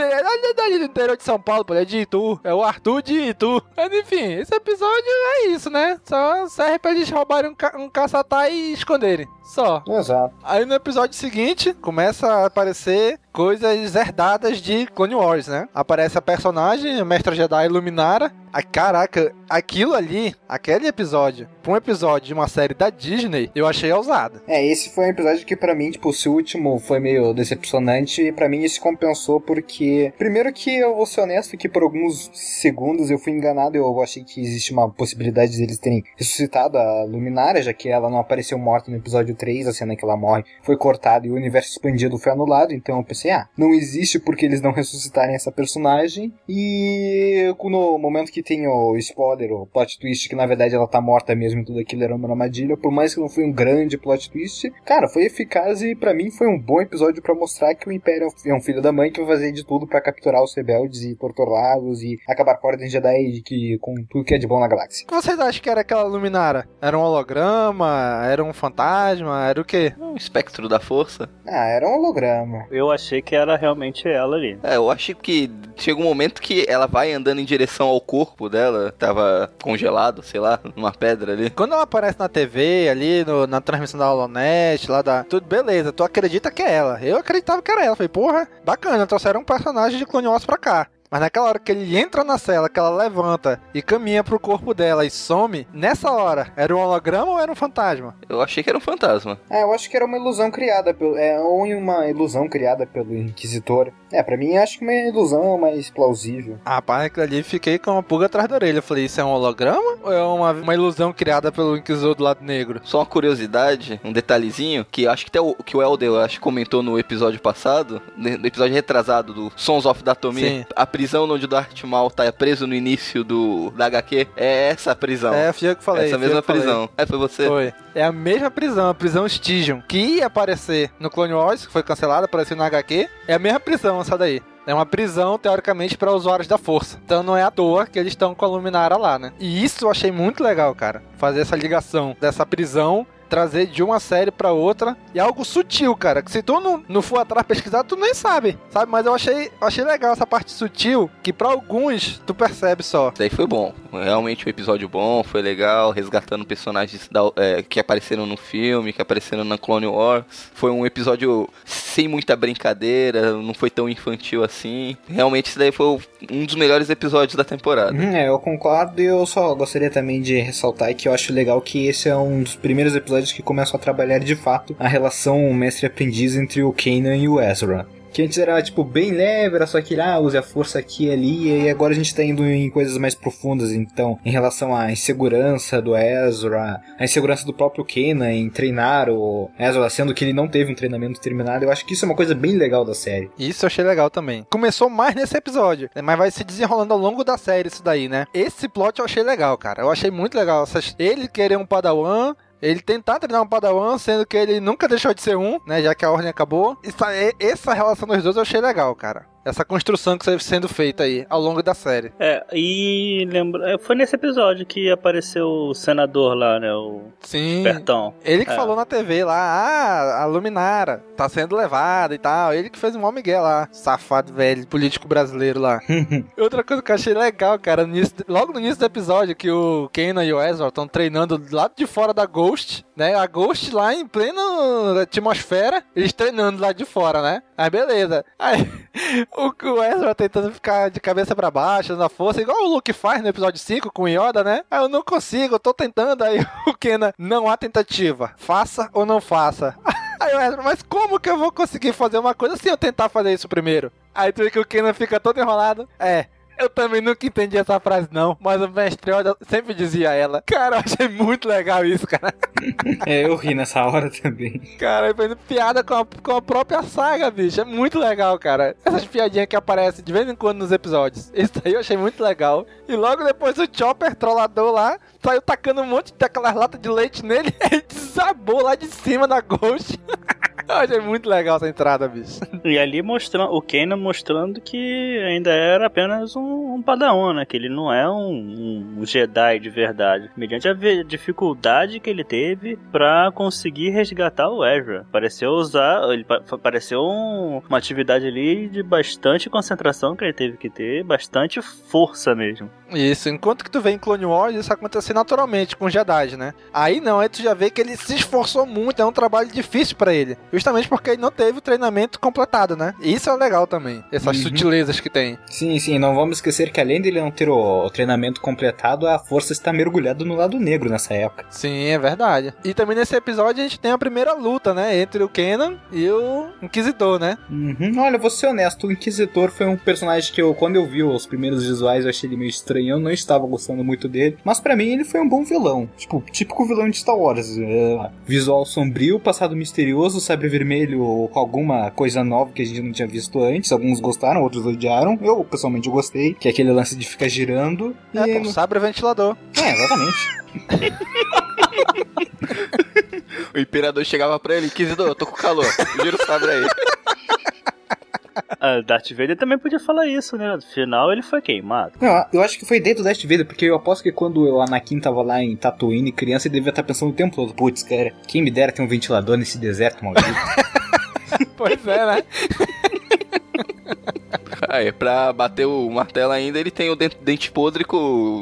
É dali do interior de São Paulo, pô, é de Itu. É o Arthur de Itu. Mas enfim, esse episódio é isso, né? Só serve pra eles roubarem um, ca um caçatá e esconderem. Só. Exato. Aí no episódio seguinte, começa a aparecer coisas herdadas de Clone Wars, né? Aparece a personagem, a Mestra Jedi Luminara. Ai, caraca, aquilo ali, aquele episódio, pra um episódio de uma série da Disney, eu achei ousado. É, esse foi um episódio que pra mim, tipo, se o último foi meio decepcionante, e pra mim isso compensou porque, primeiro que eu vou ser honesto que por alguns segundos eu fui enganado, eu achei que existe uma possibilidade deles terem ressuscitado a Luminária, já que ela não apareceu morta no episódio 3, a cena que ela morre foi cortada e o universo expandido foi anulado, então eu pensei, ah, não existe porque eles não ressuscitarem essa personagem, e no momento que tem o spoiler, o plot twist, que na verdade ela tá morta mesmo e tudo aquilo era uma armadilha, por mais que não foi um grande plot twist, cara, foi eficaz e pra mim foi um bom episódio pra mostrar que o Império é um filho da mãe que vai fazer de tudo pra capturar os rebeldes e torturá-los e acabar com a Ordem Jedi e que, com tudo que é de bom na galáxia. O que vocês acham que era aquela Luminara? Era um holograma? Era um fantasma? Era o quê? Um espectro da força. Ah, era um holograma. Eu achei que era realmente ela ali. É, eu achei que chega um momento que ela vai andando em direção ao corpo dela, tava congelado, sei lá, numa pedra ali. Quando ela aparece na TV, ali no- na transmissão da Holonet, lá da. Tudo beleza, tu acredita que é ela. Eu acreditava que era ela. Falei, porra, bacana, trouxeram um personagem de Clone Wars pra cá. Mas naquela hora que ele entra na cela, que ela levanta e caminha pro corpo dela e some, nessa hora, era um holograma ou era um fantasma? Eu achei que era um fantasma. Ah, eu acho que era uma ilusão criada pelo. É, ou uma ilusão criada pelo Inquisitor. É, pra mim acho que uma ilusão mais plausível. Ah, rapaz, aquilo ali fiquei com uma pulga atrás da orelha. Eu falei, isso é um holograma ou é uma, uma ilusão criada pelo Inquisidor do lado negro? Só uma curiosidade, um detalhezinho, que acho que até o, que o Elder acho, que comentou no episódio passado, no episódio retrasado do Sons of Datomir, Sim. a prisão onde o Darth Maul tá preso no início do da HQ, é essa prisão. É, fui eu que falei. Essa mesma que falei. prisão. É, foi você? Foi. É a mesma prisão, a prisão Stygian, que ia aparecer no Clone Wars, que foi cancelada, apareceu na HQ. É a mesma prisão essa daí. É uma prisão, teoricamente, para usuários da força. Então não é à toa que eles estão com a Luminara lá, né? E isso eu achei muito legal, cara. Fazer essa ligação dessa prisão trazer de uma série pra outra. E é algo sutil, cara. Que se tu não, não for atrás pesquisar, tu nem sabe. Sabe? Mas eu achei, eu achei legal essa parte sutil. Que pra alguns tu percebe só. Isso aí foi bom. Realmente um episódio bom, foi legal, resgatando personagens da- é, que apareceram no filme, que apareceram na Clone Wars. Foi um episódio sem muita brincadeira, não foi tão infantil assim. Realmente isso daí foi um dos melhores episódios da temporada. Uhum, é, eu concordo e eu só gostaria também de ressaltar que eu acho legal que esse é um dos primeiros episódios que começam a trabalhar de fato a relação mestre-aprendiz entre o Kanan e o Ezra. Que antes era, tipo, bem leve, era só que, ah, use a força aqui e ali, e agora a gente tá indo em coisas mais profundas, então, em relação à insegurança do Ezra, a insegurança do próprio Kanan em treinar o Ezra, sendo que ele não teve um treinamento terminado, eu acho que isso é uma coisa bem legal da série. Isso eu achei legal também. Começou mais nesse episódio, né, mas vai se desenrolando ao longo da série isso daí, né? Esse plot eu achei legal, cara. Eu achei muito legal. Ele querer um padawan, ele tentar treinar um padawan, sendo que ele nunca deixou de ser um, né? Já que a ordem acabou. Essa, essa relação dos dois eu achei legal, cara. Essa construção que está sendo feita aí ao longo da série. É, e lembra, é, foi nesse episódio que apareceu o senador lá, né? O Sim. Espertão. Ele que É. falou na TV lá, ah, a Luminara tá sendo levada e tal. Ele que fez um mó Miguel lá, safado velho, político brasileiro lá. Outra coisa que eu achei legal, cara, no início- logo no início do episódio, que o Kanan e o Ezra estão treinando do lado de fora da Ghost, né? A Ghost lá em plena atmosfera, eles treinando lá de fora, né? Aí beleza. Aí o, Ezra tentando ficar de cabeça pra baixo, na força, igual o Luke faz no episódio 5 com o Yoda, né? Aí eu não consigo, eu tô tentando. Aí o Kenan, não há tentativa. Faça ou não faça. Aí o Ezra, mas como que eu vou conseguir fazer uma coisa se eu tentar fazer isso primeiro? Aí tu vê que o Kenan fica todo enrolado. É. Eu também nunca entendi essa frase, não. Mas o mestre Yoda sempre dizia ela. Cara, eu achei muito legal isso, cara. É, eu ri nessa hora também. Cara, ele fazendo piada com a, com a própria saga, bicho. É muito legal, cara. Essas piadinhas que aparecem de vez em quando nos episódios. Isso aí eu achei muito legal. E logo depois o Chopper, trollador lá, saiu tacando um monte daquelas latas de leite nele. Ele desabou lá de cima da Ghost. eu achei muito legal essa entrada, bicho. E ali mostrando, o Kanan mostrando que ainda era apenas um, um padawan, né? Que ele não é um, um Jedi de verdade. Mediante a dificuldade que ele teve pra conseguir resgatar o Ezra. Pareceu usar, ele pa- pareceu um- uma atividade ali de bastante concentração que ele teve que ter, bastante força mesmo. Isso, enquanto que tu vê em Clone Wars, isso acontece naturalmente com Jedi, né? Aí não, aí tu já vê que ele se esforçou muito, é um trabalho difícil pra ele. Justamente porque ele não teve o treinamento completado, né? E isso é legal também, essas Uhum. sutilezas que tem. Sim, sim, não vamos esquecer que além dele não ter o, o treinamento completado, a força está mergulhada no lado negro nessa época. Sim, é verdade. E também nesse episódio a gente tem a primeira luta, né? Entre o Kenan e o Inquisidor, né? Uhum. Olha, vou ser honesto, o Inquisitor foi um personagem que eu, quando eu vi os primeiros visuais, eu achei ele meio estranho, eu não estava gostando muito dele, mas pra mim ele foi um bom vilão. Tipo, típico vilão de Star Wars. é, visual sombrio, passado misterioso, sabre vermelho com alguma coisa nova que a gente não tinha visto antes. Alguns gostaram, outros odiaram. Eu, pessoalmente, gostei, que é aquele lance de ficar girando. É, pô, sabre ventilador. É, exatamente. O imperador chegava pra ele, Inquisidor, eu tô com calor, gira o sabre aí. A Darth Vader também podia falar isso, né? No final ele foi queimado. Não, eu acho que foi ideia do Darth Vader, porque eu aposto que quando o Anakin tava lá em Tatooine, criança, ele devia estar pensando o tempo todo, putz, cara, quem me dera ter um ventilador nesse deserto maldito. pois é, né? Aí, pra bater o martelo ainda, ele tem o dente, dente podre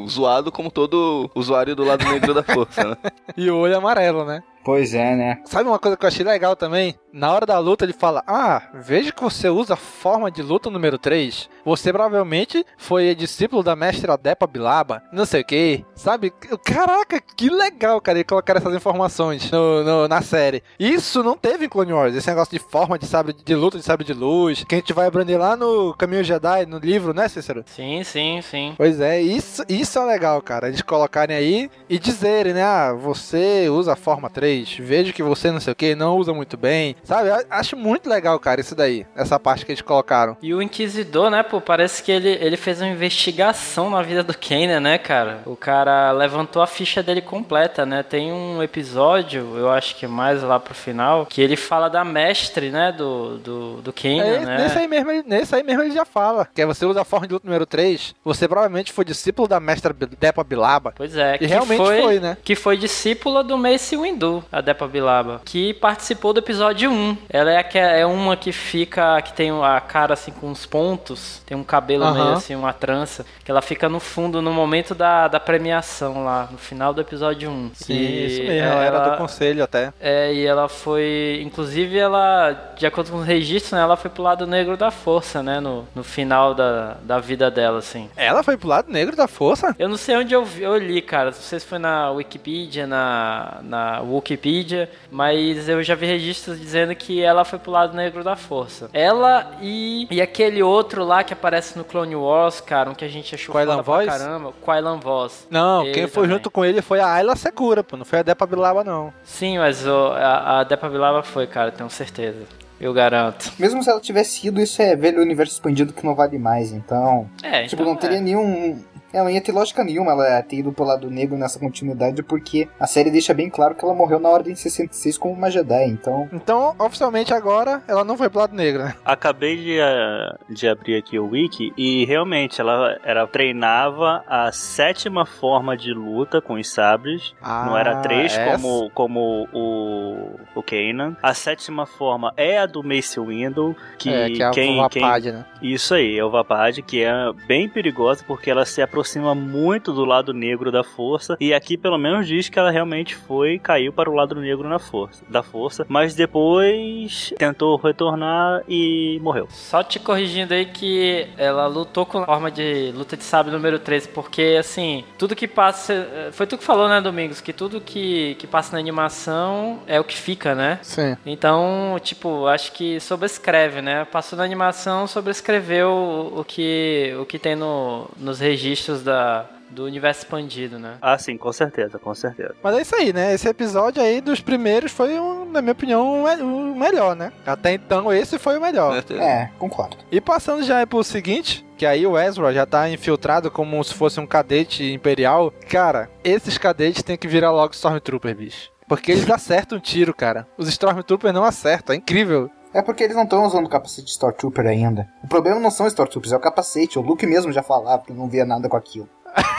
zoado como todo usuário do lado negro da força, né? E o olho amarelo, né? Pois é, né? Sabe uma coisa que eu achei legal também? Na hora da luta ele fala: Ah, veja que você usa a forma de luta número 3. Você provavelmente foi discípulo da mestra Depa Bilaba, não sei o que, sabe? Caraca, que legal, cara, ele colocar essas informações no, no, na série. Isso não teve em Clone Wars, esse negócio de forma de sabre de luta, de sabre de luz, que a gente vai aprender lá no Caminho Jedi, no livro, né, Cícero? Sim, sim, sim. Pois é, isso, isso é legal, cara, eles colocarem aí e dizerem, né, ah, você usa a forma 3, vejo que você não sei o que, não usa muito bem, sabe? Eu acho muito legal, cara, isso daí, essa parte que eles colocaram. E o Inquisidor, né, pô, parece que ele, ele fez uma investigação na vida do Kanan, né, cara? O cara levantou a ficha dele completa, né? Tem um episódio, eu acho que mais lá pro final, que ele fala da mestre, né, do, do, do Kanan, É, né? nesse, aí mesmo, ele- nesse aí mesmo ele já fala. Que é você usa a forma de luta número 3. Você provavelmente foi discípulo da mestra Depa Bilaba. Pois é, E que realmente foi, né? Que foi discípula do Mace Windu, a Depa Bilaba, que participou do episódio 1. Ela é, a que- é uma que fica, que tem a cara assim com uns pontos, tem um cabelo meio assim, uma trança, que ela fica no fundo no momento da, da premiação lá, no final do episódio 1. Sim, E isso mesmo. Ela era do conselho até. É, e ela foi. Inclusive, ela, de acordo com os registros, né, ela foi pro lado negro da força, né? No, no final da, da vida dela, assim. Ela foi pro lado negro da força? Eu não sei onde eu, vi- eu li, cara. Não sei se foi na Wikipedia, na, na Wikipedia, mas eu já vi registros dizendo que ela foi pro lado negro da força. Ela e, e aquele outro lá que aparece no Clone Wars, cara, um que a gente achou Quailan foda pra Voz? caramba. Quailan Voz. Não, Ele quem foi também. junto com ele foi a Ayla Secura, pô. Não foi a Depa Bilaba, não. Sim, mas o- a, a Depa Bilaba foi, cara, tenho certeza. Eu garanto. Mesmo se ela tivesse ido, isso é velho universo expandido que não vale mais, então. É, tipo, então não teria é. nenhum. Ela não ia ter lógica nenhuma ela ter ido pro lado negro nessa continuidade, porque a série deixa bem claro que ela morreu na Ordem 66 como uma Jedi, então. Então, oficialmente agora, ela não foi pro lado negro, né? Acabei de, ah, de abrir aqui o wiki e realmente ela, ela treinava a sétima forma de luta com os sabres. não era três essa? como, como o, o Kanan. A sétima forma é a do Mace Windu, que, É, que é a quem, Vapad, quem- né? Isso aí, é o Vapad, que é bem perigosa porque ela se aproxima muito do lado negro da força. E aqui pelo menos diz que ela realmente foi caiu para o lado negro na força, da força, mas depois tentou retornar e morreu. Só te corrigindo aí que ela lutou com a forma de luta de sábio número 3, porque assim, tudo que passa. eh, Foi tu que falou, né, Domingos? Que tudo que, que passa na animação é o que fica, né? Sim. Então, tipo, acho que sobrescreve, né? Passou na animação, sobrescreveu o, o que, o que tem no, nos registros da, do universo expandido, né? Ah, sim, com certeza, com certeza. Mas é isso aí, né? Esse episódio aí dos primeiros foi, um, na minha opinião, o me- o melhor, né? Até então, esse foi o melhor. É, concordo. E passando já pro seguinte, que aí o Ezra já tá infiltrado como se fosse um cadete imperial. Cara, esses cadetes tem que virar logo Stormtrooper, bicho. Porque eles acertam um tiro, cara. Os Stormtroopers não acertam, é incrível. É porque eles não estão usando o capacete de Stormtrooper ainda. O problema não são os Stormtroopers, é o capacete. O Luke mesmo já falava que não via nada com aquilo.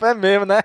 É mesmo, né?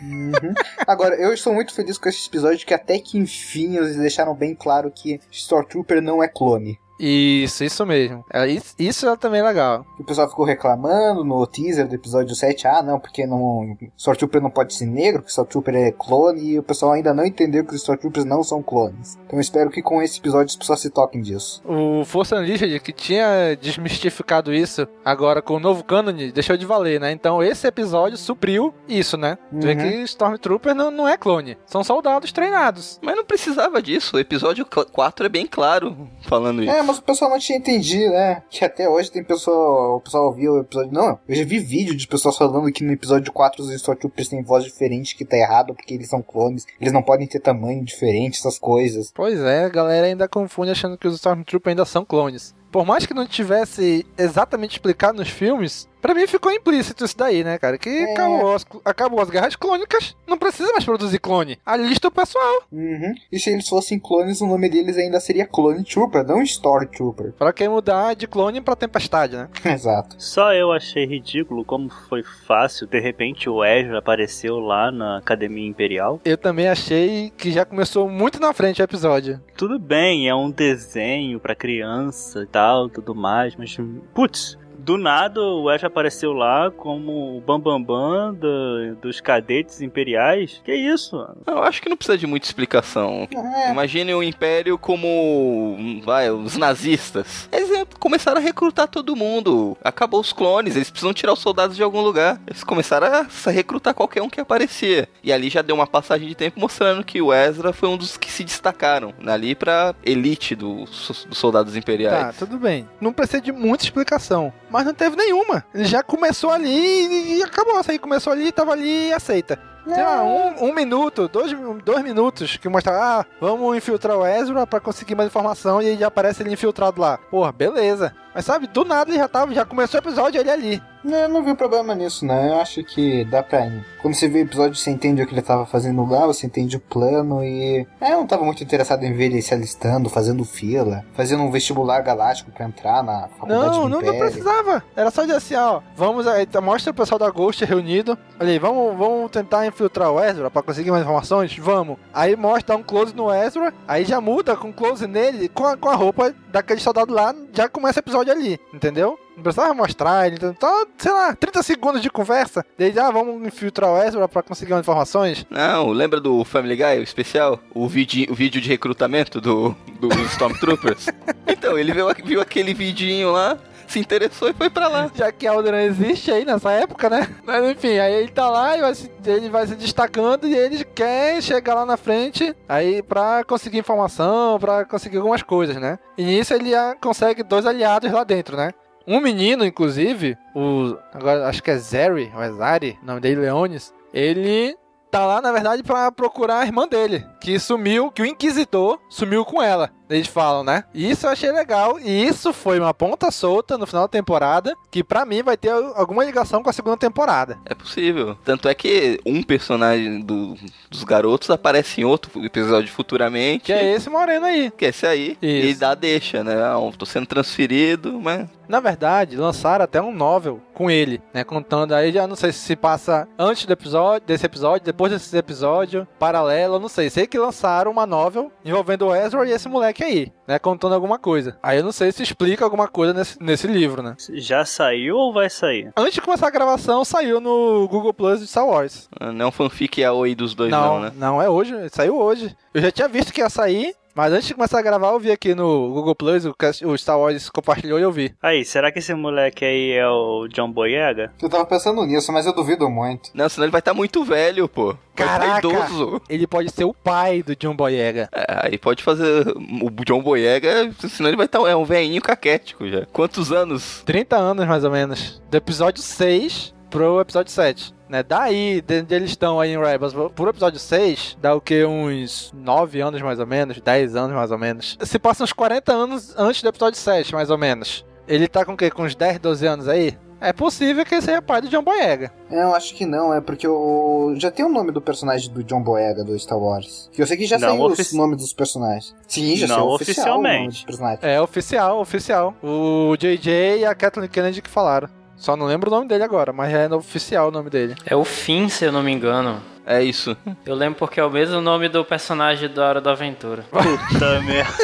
Uhum. Agora, eu estou muito feliz com esse episódio que até que enfim eles deixaram bem claro que Stormtrooper não é clone. Isso, isso mesmo. É, isso, isso é também legal. O pessoal ficou reclamando no teaser do episódio 7, ah não, porque não, Stormtrooper não pode ser negro, porque Stormtrooper é clone, e o pessoal ainda não entendeu que os Stormtroopers não são clones. Então eu espero que com esse episódio as pessoas se toquem disso. O Força Unleashed, que tinha desmistificado isso, agora com o novo canon, deixou de valer, né? Então esse episódio supriu isso, né? Tu vê Uhum. que Stormtrooper não, não é clone. São soldados treinados. Mas não precisava disso. O episódio 4 é bem claro falando isso. É, mas o pessoal não tinha entendido, né? Que até hoje tem pessoa. O pessoal viu o episódio. Não, eu já vi vídeo de pessoas falando que no episódio 4 os Stormtroopers têm voz diferente, que tá errado, porque eles são clones, eles não podem ter tamanho diferente, essas coisas. Pois é, a galera ainda confunde achando que os Stormtroopers ainda são clones. Por mais que não tivesse exatamente explicado nos filmes, pra mim ficou implícito isso daí, né, cara? Que É. acabou, as, acabou as guerras clônicas, não precisa mais produzir clone. Alista o pessoal. Uhum. E se eles fossem clones, o nome deles ainda seria Clone Trooper, não Stormtrooper. Pra quem mudar de clone pra tempestade, né? Exato. Só eu achei ridículo como foi fácil. De repente o Ezra apareceu lá na Academia Imperial. Eu também achei que já começou muito na frente o episódio. Tudo bem, é um desenho pra criança e tal, tudo mais, mas putz, Do nada o Ash apareceu lá como o bambambam bam, bam do, dos cadetes imperiais. Que isso? Eu acho que não precisa de muita explicação. É. Imagine o Império como. Vai, os nazistas. Eles começaram a recrutar todo mundo. Acabou os clones, eles precisam tirar os soldados de algum lugar. Eles começaram a recrutar qualquer um que aparecia. E ali já deu uma passagem de tempo mostrando que o Ezra foi um dos que se destacaram ali pra elite dos, dos soldados imperiais. Tá, tudo bem. Não precisa de muita explicação. Mas não teve nenhuma. Ele já começou ali e, acabou. Isso aí começou ali, tava ali e aceita. Sei lá, um, um, minuto, dois, dois minutos que mostra, ah, vamos infiltrar o Ezra pra conseguir mais informação e aí já aparece ele infiltrado lá. Porra, beleza. Mas sabe, do nada ele já tava, já começou o episódio ele ali. Não, eu não vi problema nisso, né? Eu acho que dá pra ir. Quando você vê o episódio, você entende o que ele tava fazendo lá, você entende o plano e. É, eu não tava muito interessado em ver ele se alistando, fazendo fila, fazendo um vestibular galáctico pra entrar na faculdade Não, do não, não precisava. Era só dizer assim, ó, vamos aí, mostra o pessoal da Ghost reunido. Olha aí, vamos, vamos tentar infiltrar o Ezra pra conseguir mais informações? Vamos. Aí mostra um close no Ezra, aí já muda com close nele, com a, com a roupa daquele soldado lá, já começa o episódio ali, entendeu? Não precisava mostrar ele, então, sei lá, 30 segundos de conversa. Daí, ah, vamos infiltrar o Ezra pra conseguir mais informações. Não, lembra do Family Guy, o especial? O vídeo, o vídeo de recrutamento do, do Stormtroopers? então, ele viu, viu aquele vidinho lá, se interessou e foi pra lá. Já que Alderan existe aí nessa época, né? Mas enfim, aí ele tá lá e vai se, ele vai se destacando e ele quer chegar lá na frente aí pra conseguir informação, pra conseguir algumas coisas, né? E nisso ele consegue dois aliados lá dentro, né? Um menino, inclusive, o. Agora acho que é Zeri, ou é Zari, nome dele Leones. Ele tá lá, na verdade, pra procurar a irmã dele. Que sumiu, que o Inquisitor sumiu com ela. Eles falam, né? Isso eu achei legal. E isso foi uma ponta solta no final da temporada. Que pra mim vai ter alguma ligação com a segunda temporada. É possível. Tanto é que um personagem do, dos garotos aparece em outro episódio futuramente. Que é esse moreno aí. Que é esse aí. Isso. E dá deixa, né? Ah, tô sendo transferido, mas. Na verdade, lançaram até um novel com ele, né? Contando aí, já não sei se se passa antes do episódio, desse episódio, depois desse episódio, paralelo, não sei. Sei que lançaram uma novel envolvendo o Ezra e esse moleque aí, né? Contando alguma coisa. Aí eu não sei se explica alguma coisa nesse, nesse livro, né? Já saiu ou vai sair? Antes de começar a gravação, saiu no Google Plus de Star Wars. Não é um fanfic Aoi dos dois, não, não né? Não, é hoje, saiu hoje. Eu já tinha visto que ia sair, mas antes de começar a gravar, eu vi aqui no Google Plus, o, cast- o Star Wars compartilhou e eu vi. Aí, será que esse moleque aí é o John Boyega? Eu tava pensando nisso, mas eu duvido muito. Não, senão ele vai estar muito velho, pô. Vai estar Caraca, idoso. ele pode ser o pai do John Boyega. É, aí pode fazer o John Boyega, senão ele vai estar é um velhinho caquético já. Quantos anos? 30 anos, mais ou menos. Do episódio 6 pro episódio 7. Né? Daí, de eles estão aí em Rebels, pro episódio 6, dá o que? Uns 9 anos mais ou menos, 10 anos mais ou menos. Se passa uns 40 anos antes do episódio 7, mais ou menos. Ele tá com o quê? Com uns 10, 12 anos aí? É possível que esse seja pai do John Boyega. É, Eu acho que não, é porque o. Já tem o nome do personagem do John Boyega do Star Wars. Que eu sei que já Não, saiu ofici- o nome dos personagens. Sim, já Não saiu oficial o nome oficialmente. dos personagens. É oficial, oficial. O JJ e a Kathleen Kennedy que falaram. Só não lembro o nome dele agora, mas é oficial o nome dele. É o Finn, se eu não me engano. É isso. Eu lembro porque é o mesmo nome do personagem da Hora da Aventura. Puta merda.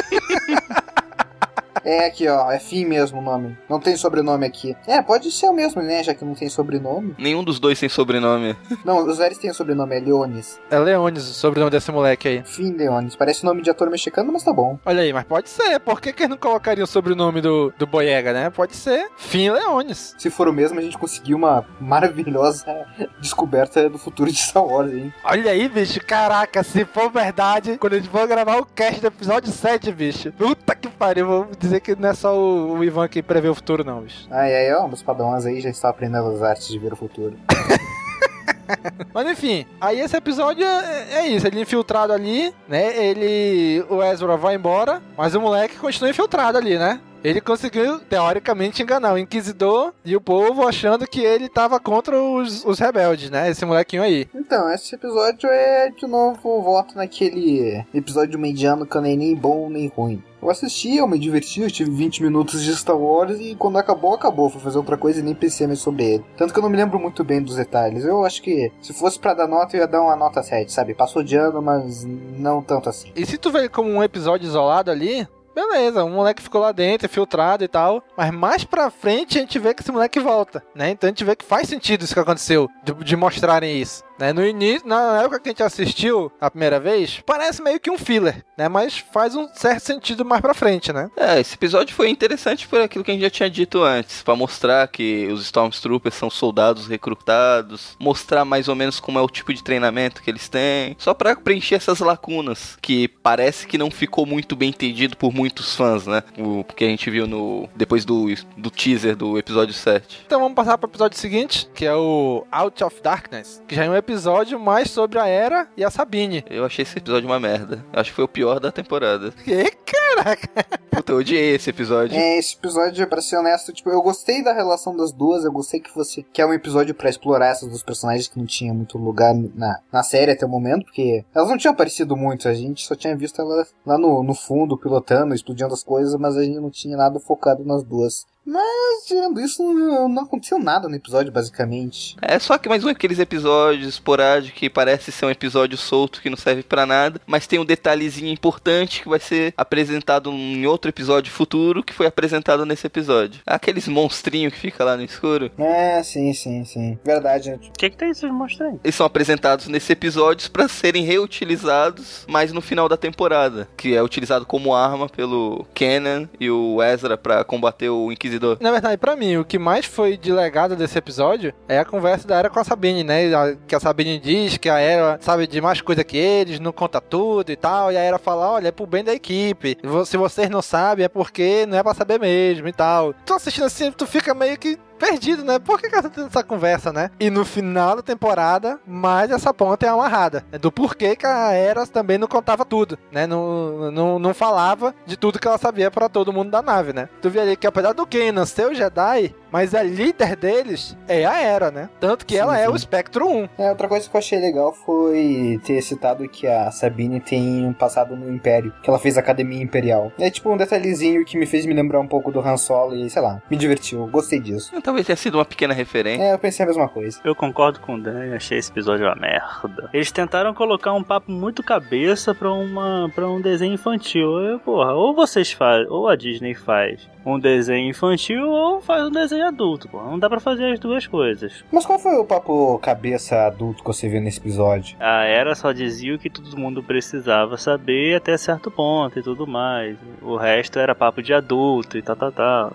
É aqui, ó. É Finn mesmo o nome. Não tem sobrenome aqui. É, pode ser o mesmo, né? Já que não tem sobrenome. Nenhum dos dois tem sobrenome. Não, os velhos têm sobrenome, é Leones. É Leones, o sobrenome desse moleque aí. Finn Leones. Parece nome de ator mexicano, mas tá bom. Olha aí, mas pode ser. Por que, que eles não colocariam o sobrenome do, do Boyega, né? Pode ser Finn Leones. Se for o mesmo, a gente conseguiu uma maravilhosa descoberta do futuro de Star Wars, hein? Olha aí, bicho. Caraca, se for verdade, quando a gente for gravar o cast do episódio 7, bicho. Puta que pariu. Vou dizer que não é só o, o Ivan que prevê o futuro, não, bicho. Ai, ai, ó, meus padrões aí já estão aprendendo as artes de ver o futuro. Mas enfim, aí esse episódio é, é isso, ele infiltrado ali, né? Ele. O Ezra vai embora, mas o moleque continua infiltrado ali, né? Ele conseguiu, teoricamente, enganar o Inquisidor e o povo achando que ele tava contra os, os rebeldes, né? Esse molequinho aí. Então, esse episódio é de novo voto naquele episódio mediano que não é nem bom nem ruim. Eu assisti, eu me diverti, eu tive 20 minutos de Star Wars e quando acabou, acabou. Fui fazer outra coisa e nem pensei mais sobre ele. Tanto que eu não me lembro muito bem dos detalhes. Eu acho que se fosse pra dar nota, eu ia dar uma nota 7, sabe? Passou de ano, mas não tanto assim. E se tu vê como um episódio isolado ali, beleza, o moleque ficou lá dentro, filtrado e tal. Mas mais pra frente a gente vê que esse moleque volta, né? Então a gente vê que faz sentido isso que aconteceu, de, de mostrarem isso. Né? No início, na época que a gente assistiu a primeira vez, parece meio que um filler, né? Mas faz um certo sentido mais pra frente, né? É, esse episódio foi interessante por aquilo que a gente já tinha dito antes, para mostrar que os Stormtroopers são soldados recrutados, mostrar mais ou menos como é o tipo de treinamento que eles têm, só para preencher essas lacunas que parece que não ficou muito bem entendido por muitos fãs, né? O que a gente viu no depois do, do teaser do episódio 7. Então vamos passar pro episódio seguinte, que é o Out of Darkness, que já é um episódio mais sobre a Era e a Sabine. Eu achei esse episódio uma merda. Acho que foi o pior da temporada. Que caraca! Puta, eu odiei esse episódio. É, esse episódio, pra ser honesto, tipo, eu gostei da relação das duas, eu gostei que você que é um episódio para explorar essas duas personagens que não tinha muito lugar na, na série até o momento, porque elas não tinham aparecido muito, a gente só tinha visto elas lá no, no fundo, pilotando, explodindo as coisas, mas a gente não tinha nada focado nas duas. Mas, tirando isso, não, não aconteceu nada no episódio, basicamente. É só que mais um daqueles episódios esporádicos que parece ser um episódio solto que não serve para nada, mas tem um detalhezinho importante que vai ser apresentado em outro episódio futuro que foi apresentado nesse episódio. Aqueles monstrinhos que fica lá no escuro. É, sim, sim, sim. Verdade, né? O que, que tem esses monstros aí? Eles são apresentados nesse episódio para serem reutilizados mais no final da temporada, que é utilizado como arma pelo Kenan e o Ezra para combater o Inquisidor Inquisidor. Na verdade, para mim, o que mais foi de legado desse episódio é a conversa da Era com a Sabine, né? Que a Sabine diz que a Era sabe de mais coisa que eles, não conta tudo e tal. E a Era fala: olha, é pro bem da equipe. Se vocês não sabem, é porque não é pra saber mesmo e tal. Tu assistindo assim, tu fica meio que perdido, né? Por que, ela tá tendo essa conversa, né? E no final da temporada, mais essa ponta é amarrada. Né? Do porquê que a Eras também não contava tudo, né? Não, não, não falava de tudo que ela sabia para todo mundo da nave, né? Tu vê ali que apesar do Kanan ser o Jedi, mas a líder deles é a Era, né? Tanto que sim, ela sim. é o Spectro 1. É, outra coisa que eu achei legal foi ter citado que a Sabine tem um passado no Império, que ela fez Academia Imperial. É tipo um detalhezinho que me fez me lembrar um pouco do Han Solo e, sei lá, me divertiu, gostei disso. Então, talvez tenha sido uma pequena referência. É, eu pensei a mesma coisa. Eu concordo com o Dan, achei esse episódio uma merda. Eles tentaram colocar um papo muito cabeça pra, uma, pra um desenho infantil. Eu, porra, ou vocês fazem, ou a Disney faz um desenho infantil ou faz um desenho adulto, pô. Não dá pra fazer as duas coisas. Mas qual foi o papo cabeça adulto que você viu nesse episódio? A Era só dizia o que todo mundo precisava saber até certo ponto e tudo mais. O resto era papo de adulto e tal, tal, tal.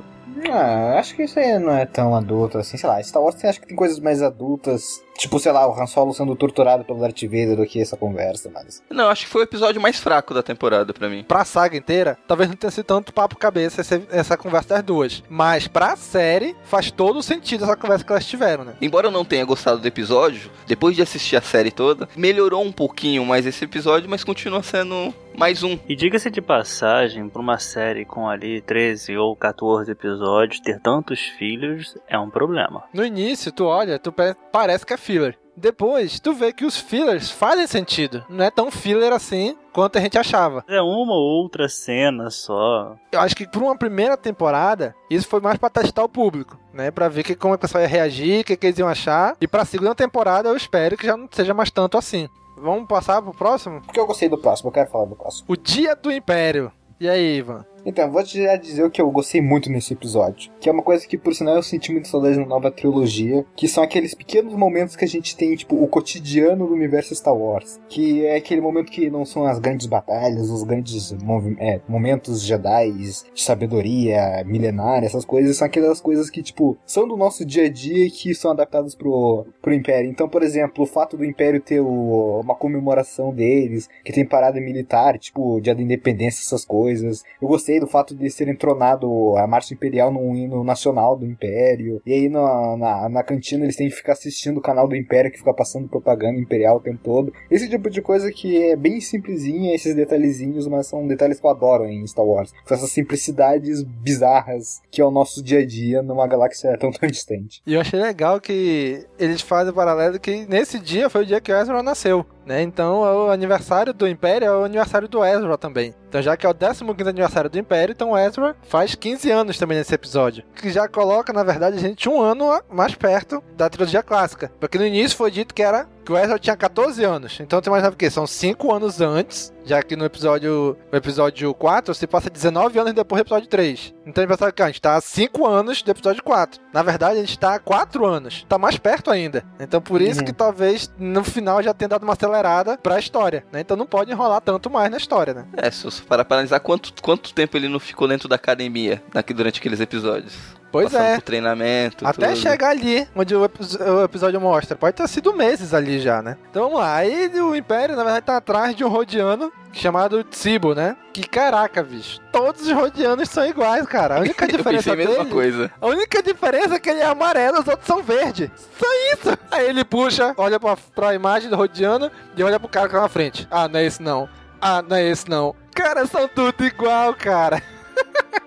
Ah, acho que isso aí não é tão adulto assim, sei lá. Star Wars acho que tem coisas mais adultas Tipo, sei lá, o Han Solo sendo torturado pelo Darth Vader do que essa conversa, mas... Não, acho que foi o episódio mais fraco da temporada para mim. Pra saga inteira, talvez não tenha sido tanto papo cabeça essa, essa conversa das duas. Mas pra série, faz todo o sentido essa conversa que elas tiveram, né? Embora eu não tenha gostado do episódio, depois de assistir a série toda, melhorou um pouquinho mais esse episódio, mas continua sendo mais um. E diga-se de passagem, pra uma série com ali 13 ou 14 episódios, ter tantos filhos é um problema. No início, tu olha, tu parece que é filler. Depois, tu vê que os fillers fazem sentido. Não é tão filler assim quanto a gente achava. É uma ou outra cena só. Eu acho que por uma primeira temporada, isso foi mais para testar o público, né? Para ver que, como a pessoa ia reagir, o que, que eles iam achar. E pra segunda temporada, eu espero que já não seja mais tanto assim. Vamos passar pro próximo? Porque eu gostei do próximo, eu quero falar do próximo. O Dia do Império. E aí, Ivan? Então, vou te já dizer o que eu gostei muito nesse episódio. Que é uma coisa que, por sinal, eu senti muito saudade na nova trilogia. Que são aqueles pequenos momentos que a gente tem, tipo, o cotidiano do universo Star Wars. Que é aquele momento que não são as grandes batalhas, os grandes é, momentos Jedi, de sabedoria milenária, essas coisas. São aquelas coisas que, tipo, são do nosso dia a dia e que são adaptadas pro, pro Império. Então, por exemplo, o fato do Império ter o, uma comemoração deles, que tem parada militar, tipo, Dia da Independência, essas coisas. Eu gostei gostei do fato de ser entronado a Marcha Imperial num hino nacional do Império. E aí na, na, na, cantina eles têm que ficar assistindo o canal do Império que fica passando propaganda imperial o tempo todo. Esse tipo de coisa que é bem simplesinha, esses detalhezinhos, mas são detalhes que eu adoro em Star Wars. São essas simplicidades bizarras que é o nosso dia a dia numa galáxia tão tão distante. E eu achei legal que eles fazem o paralelo que nesse dia foi o dia que o Ezra nasceu. Né? Então, o aniversário do Império é o aniversário do Ezra também. Então, já que é o 15 aniversário do Império, então Ezra faz 15 anos também nesse episódio. Que já coloca, na verdade, a gente um ano mais perto da trilogia clássica. Porque no início foi dito que era que o Ezra tinha 14 anos. Então tu imaginava o quê? São 5 anos antes, já que no episódio, no episódio 4 se passa 19 anos depois do episódio 3. Então a gente pensava que a gente tá há 5 anos do episódio 4. Na verdade, a gente tá há 4 anos. Tá mais perto ainda. Então por isso Uhum. que talvez no final já tenha dado uma acelerada pra história, né? Então não pode enrolar tanto mais na história, né? É, se você parar pra analisar quanto, quanto tempo ele não ficou dentro da academia daqui, durante aqueles episódios. Pois Passando é. treinamento. Até tudo. chegar ali, onde o, epi- o episódio mostra. Pode ter sido meses ali já, né? Então vamos lá. Aí o Império, na verdade, tá atrás de um Rodiano chamado Tsibo, né? Que caraca, bicho. Todos os Rodianos são iguais, cara. A única Eu diferença pensei a mesma coisa. A única diferença é que ele é amarelo, os outros são verde. Só isso. Aí ele puxa, olha pra, pra imagem do Rodiano e olha pro cara que tá na frente. Ah, não é esse não. Ah, não é esse não. Cara, são tudo igual, cara.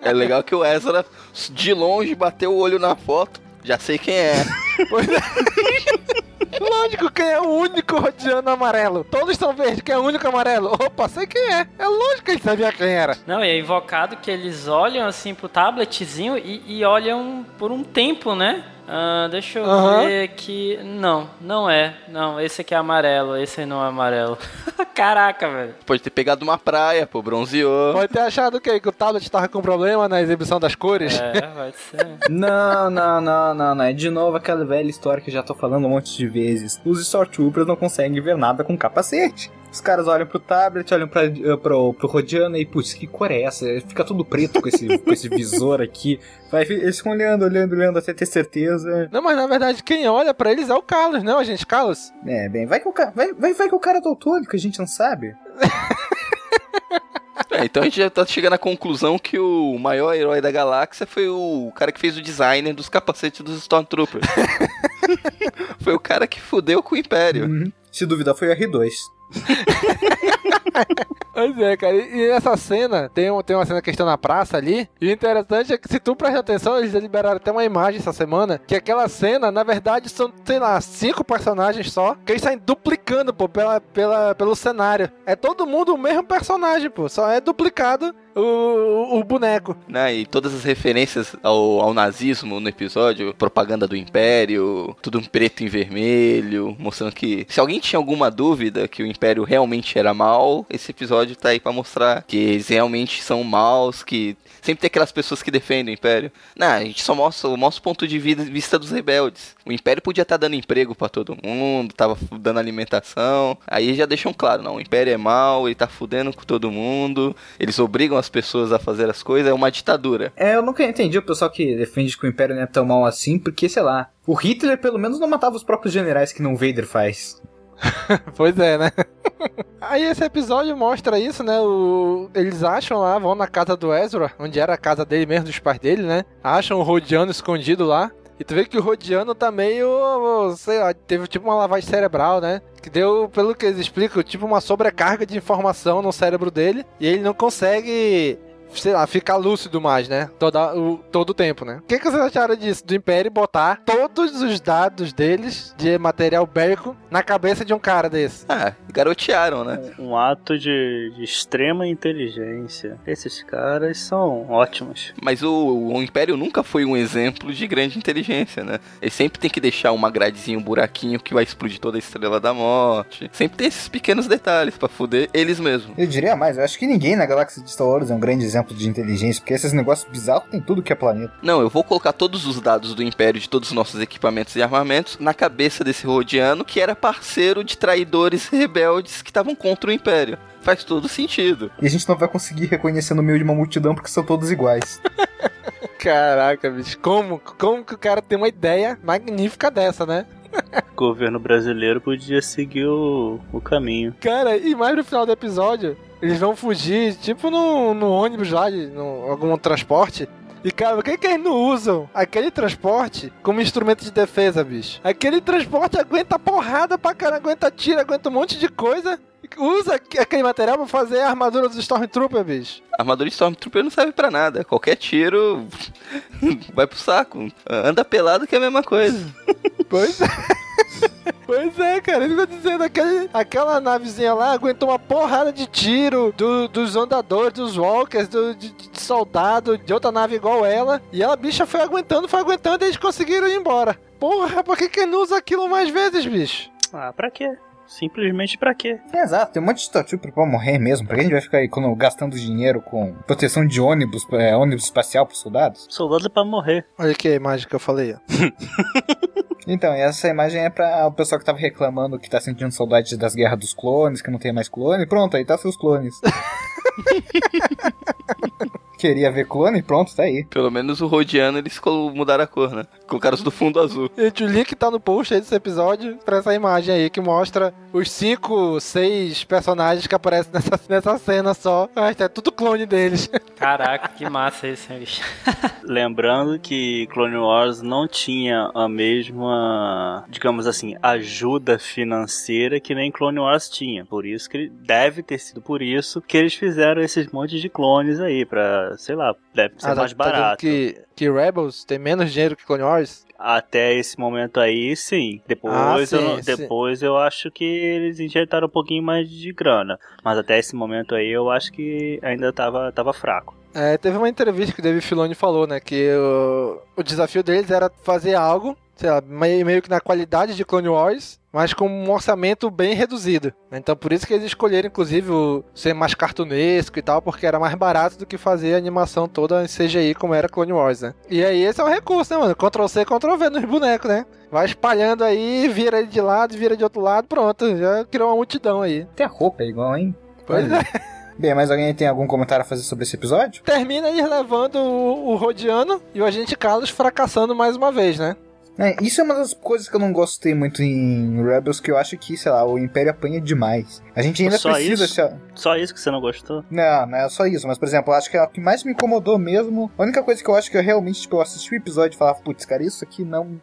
É legal que o Ezra, de longe, bateu o olho na foto. Já sei quem é. Pois é. Lógico, quem é o único Rodiano amarelo? Todos são verdes, quem é o único amarelo? Opa, sei quem é. É lógico que ele sabia quem era. Não, e é invocado que eles olham assim pro tabletzinho e, e olham por um tempo, né? Ah, deixa eu Aham. ver aqui. Não, não é. Não, esse aqui é amarelo, esse aí não é amarelo. Caraca, velho. Pode ter pegado uma praia, pô, bronzeou. Pode ter achado o quê? Que o tablet tava com problema na exibição das cores? É, pode ser. Não, não, não, não, não. É de novo aquela velha história que eu já tô falando um monte de vezes. Os Stormtroopers não conseguem ver nada com capacete. Os caras olham pro tablet, olham pra, eh, pro, pro Rodiano e, putz, que cor é essa? Fica tudo preto com esse, com esse visor aqui. Vai, eles ficam olhando, olhando, olhando até ter certeza. Não, mas na verdade quem olha pra eles é o Carlos, não, gente? Carlos? É, bem, vai que o cara, vai, vai, vai que o cara é daltônico, a gente não sabe. É, então a gente já tá chegando à conclusão que o maior herói da galáxia foi o cara que fez o design dos capacetes dos Stormtroopers. foi o cara que fudeu com o Império. Uhum. Se duvidar, foi o R2. Pois é, cara. E e essa cena, tem, um, tem uma cena que estão na praça ali. E o interessante é que se tu prestar atenção, eles liberaram até uma imagem essa semana. Que aquela cena, na verdade, são, sei lá, cinco personagens só. Que eles saem duplicando, pô, pela, pela, pelo cenário. É todo mundo o mesmo personagem, pô. Só é duplicado o, o, boneco. Né? E todas as referências ao, ao nazismo no episódio, propaganda do Império, tudo em preto e vermelho, mostrando que se alguém tinha alguma dúvida que o Império realmente era mal, esse episódio tá aí pra mostrar que eles realmente são maus, que sempre tem aquelas pessoas que defendem o Império. Não, a gente só mostra, mostra o ponto de vista dos rebeldes. O Império podia estar dando emprego pra todo mundo, tava dando alimentação. Aí já deixam claro, não, o Império é mau, ele tá fudendo com todo mundo, eles obrigam as pessoas a fazer as coisas, é uma ditadura. É, eu nunca entendi o pessoal que defende que o Império não é tão mal assim, porque, sei lá, o Hitler pelo menos não matava os próprios generais que não o Vader faz. pois é, né? Aí esse episódio mostra isso, né? O- Eles acham lá, vão na casa do Ezra, onde era a casa dele mesmo, dos pais dele, né? Acham o Rodiano escondido lá. E tu vê que o Rodiano tá meio, sei lá, teve tipo uma lavagem cerebral, né? Que deu, pelo que eles explicam, tipo uma sobrecarga de informação no cérebro dele. E ele não consegue, sei lá, ficar lúcido mais, né? Toda, o, todo o tempo, né? O que, que vocês acharam disso? Do Império botar todos os dados deles, de material bélico, na cabeça de um cara desse? Ah, garotearam, né? Um ato de, de extrema inteligência. Esses caras são ótimos. Mas o, o Império nunca foi um exemplo de grande inteligência, né? Ele sempre tem que deixar uma gradezinha, um buraquinho que vai explodir toda a Estrela da Morte. Sempre tem esses pequenos detalhes pra fuder eles mesmos. Eu diria mais, eu acho que ninguém na galáxia de Star Wars é um grande exemplo de inteligência, porque esses negócios bizarros tem tudo que é planeta. Não, eu vou colocar todos os dados do Império de todos os nossos equipamentos e armamentos na cabeça desse Rodiano, que era parceiro de traidores rebeldes que estavam contra o Império. Faz todo sentido. E a gente não vai conseguir reconhecer no meio de uma multidão porque são todos iguais. Caraca, bicho, como, como que o cara tem uma ideia magnífica dessa, né? O governo brasileiro podia seguir o, o caminho. Cara, e mais no final do episódio, eles vão fugir, tipo no, no ônibus lá, de, no, algum transporte. E, cara, por que, que eles não usam aquele transporte como instrumento de defesa, bicho? Aquele transporte aguenta porrada pra cara, aguenta tiro, aguenta um monte de coisa. Usa aqu- aquele material pra fazer a armadura dos Stormtrooper, bicho. A armadura de Stormtrooper não serve pra nada. Qualquer tiro vai pro saco. Anda pelado que é a mesma coisa. Pois é. Pois é, cara, ele tá dizendo, aquele, aquela navezinha lá aguentou uma porrada de tiro do- dos andadores, dos walkers, do, de, de soldado, de outra nave igual ela. E a bicha foi aguentando, foi aguentando e eles conseguiram ir embora. Porra, por que que não usa aquilo mais vezes, bicho? Ah, pra quê? Simplesmente pra quê? É, exato, tem um monte de Stormtrooper pra morrer mesmo. Pra que a gente vai ficar aí quando, gastando dinheiro com proteção de ônibus, é, ônibus espacial pros soldados? Soldado é pra morrer. Olha aqui a imagem que eu falei, ó. Então, essa imagem é pra o pessoal que tava reclamando que tá sentindo saudade das guerras dos clones, que não tem mais clone. Pronto, aí tá seus clones. Queria ver clone? Pronto, tá aí. Pelo menos o Rodiano eles mudaram a cor, né? Colocaram os do fundo azul. Gente, o link tá no post aí desse episódio pra essa imagem aí que mostra os cinco, seis personagens que aparecem nessa, nessa cena só. Ah, é tudo clone deles. Caraca, que massa esse, hein, bicho. Lembrando que Clone Wars não tinha a mesma, digamos assim, ajuda financeira que nem Clone Wars tinha. Por isso que ele- deve ter sido por isso que eles fizeram esses montes de clones aí pra, sei lá, deve ser Ah, mais tá barato. que, que Rebels tem menos dinheiro que Clone Wars? Até esse momento aí, sim. Depois, Ah, eu, sim, não- sim. depois eu acho que eles injetaram um pouquinho mais de grana. Mas até esse momento aí eu acho que ainda tava, tava fraco. É, teve uma entrevista que o David Filoni falou, né? Que o, o desafio deles era fazer algo, sei lá, meio, meio que na qualidade de Clone Wars, mas com um orçamento bem reduzido. Então por isso que eles escolheram, inclusive, o ser mais cartunesco e tal, porque era mais barato do que fazer a animação toda em CGI como era Clone Wars, né? E aí esse é um recurso, né, mano? Ctrl C, Ctrl V nos bonecos, né? Vai espalhando aí, vira ele de lado, vira de outro lado, pronto, já criou uma multidão aí. Até a roupa é igual, hein? Pois é. Bem, mais alguém tem algum comentário a fazer sobre esse episódio? Termina eles levando o, o Rodiano e o agente Carlos fracassando mais uma vez, né? É, isso é uma das coisas que eu não gostei muito em Rebels, que eu acho que, sei lá, o Império apanha demais. A gente ainda Só precisa... isso? se- Só isso que você não gostou? Não, não é só isso, mas por exemplo, eu acho que a que mais me incomodou mesmo, a única coisa que eu acho que eu realmente, tipo, eu assisti o episódio e falava, putz, cara, isso aqui não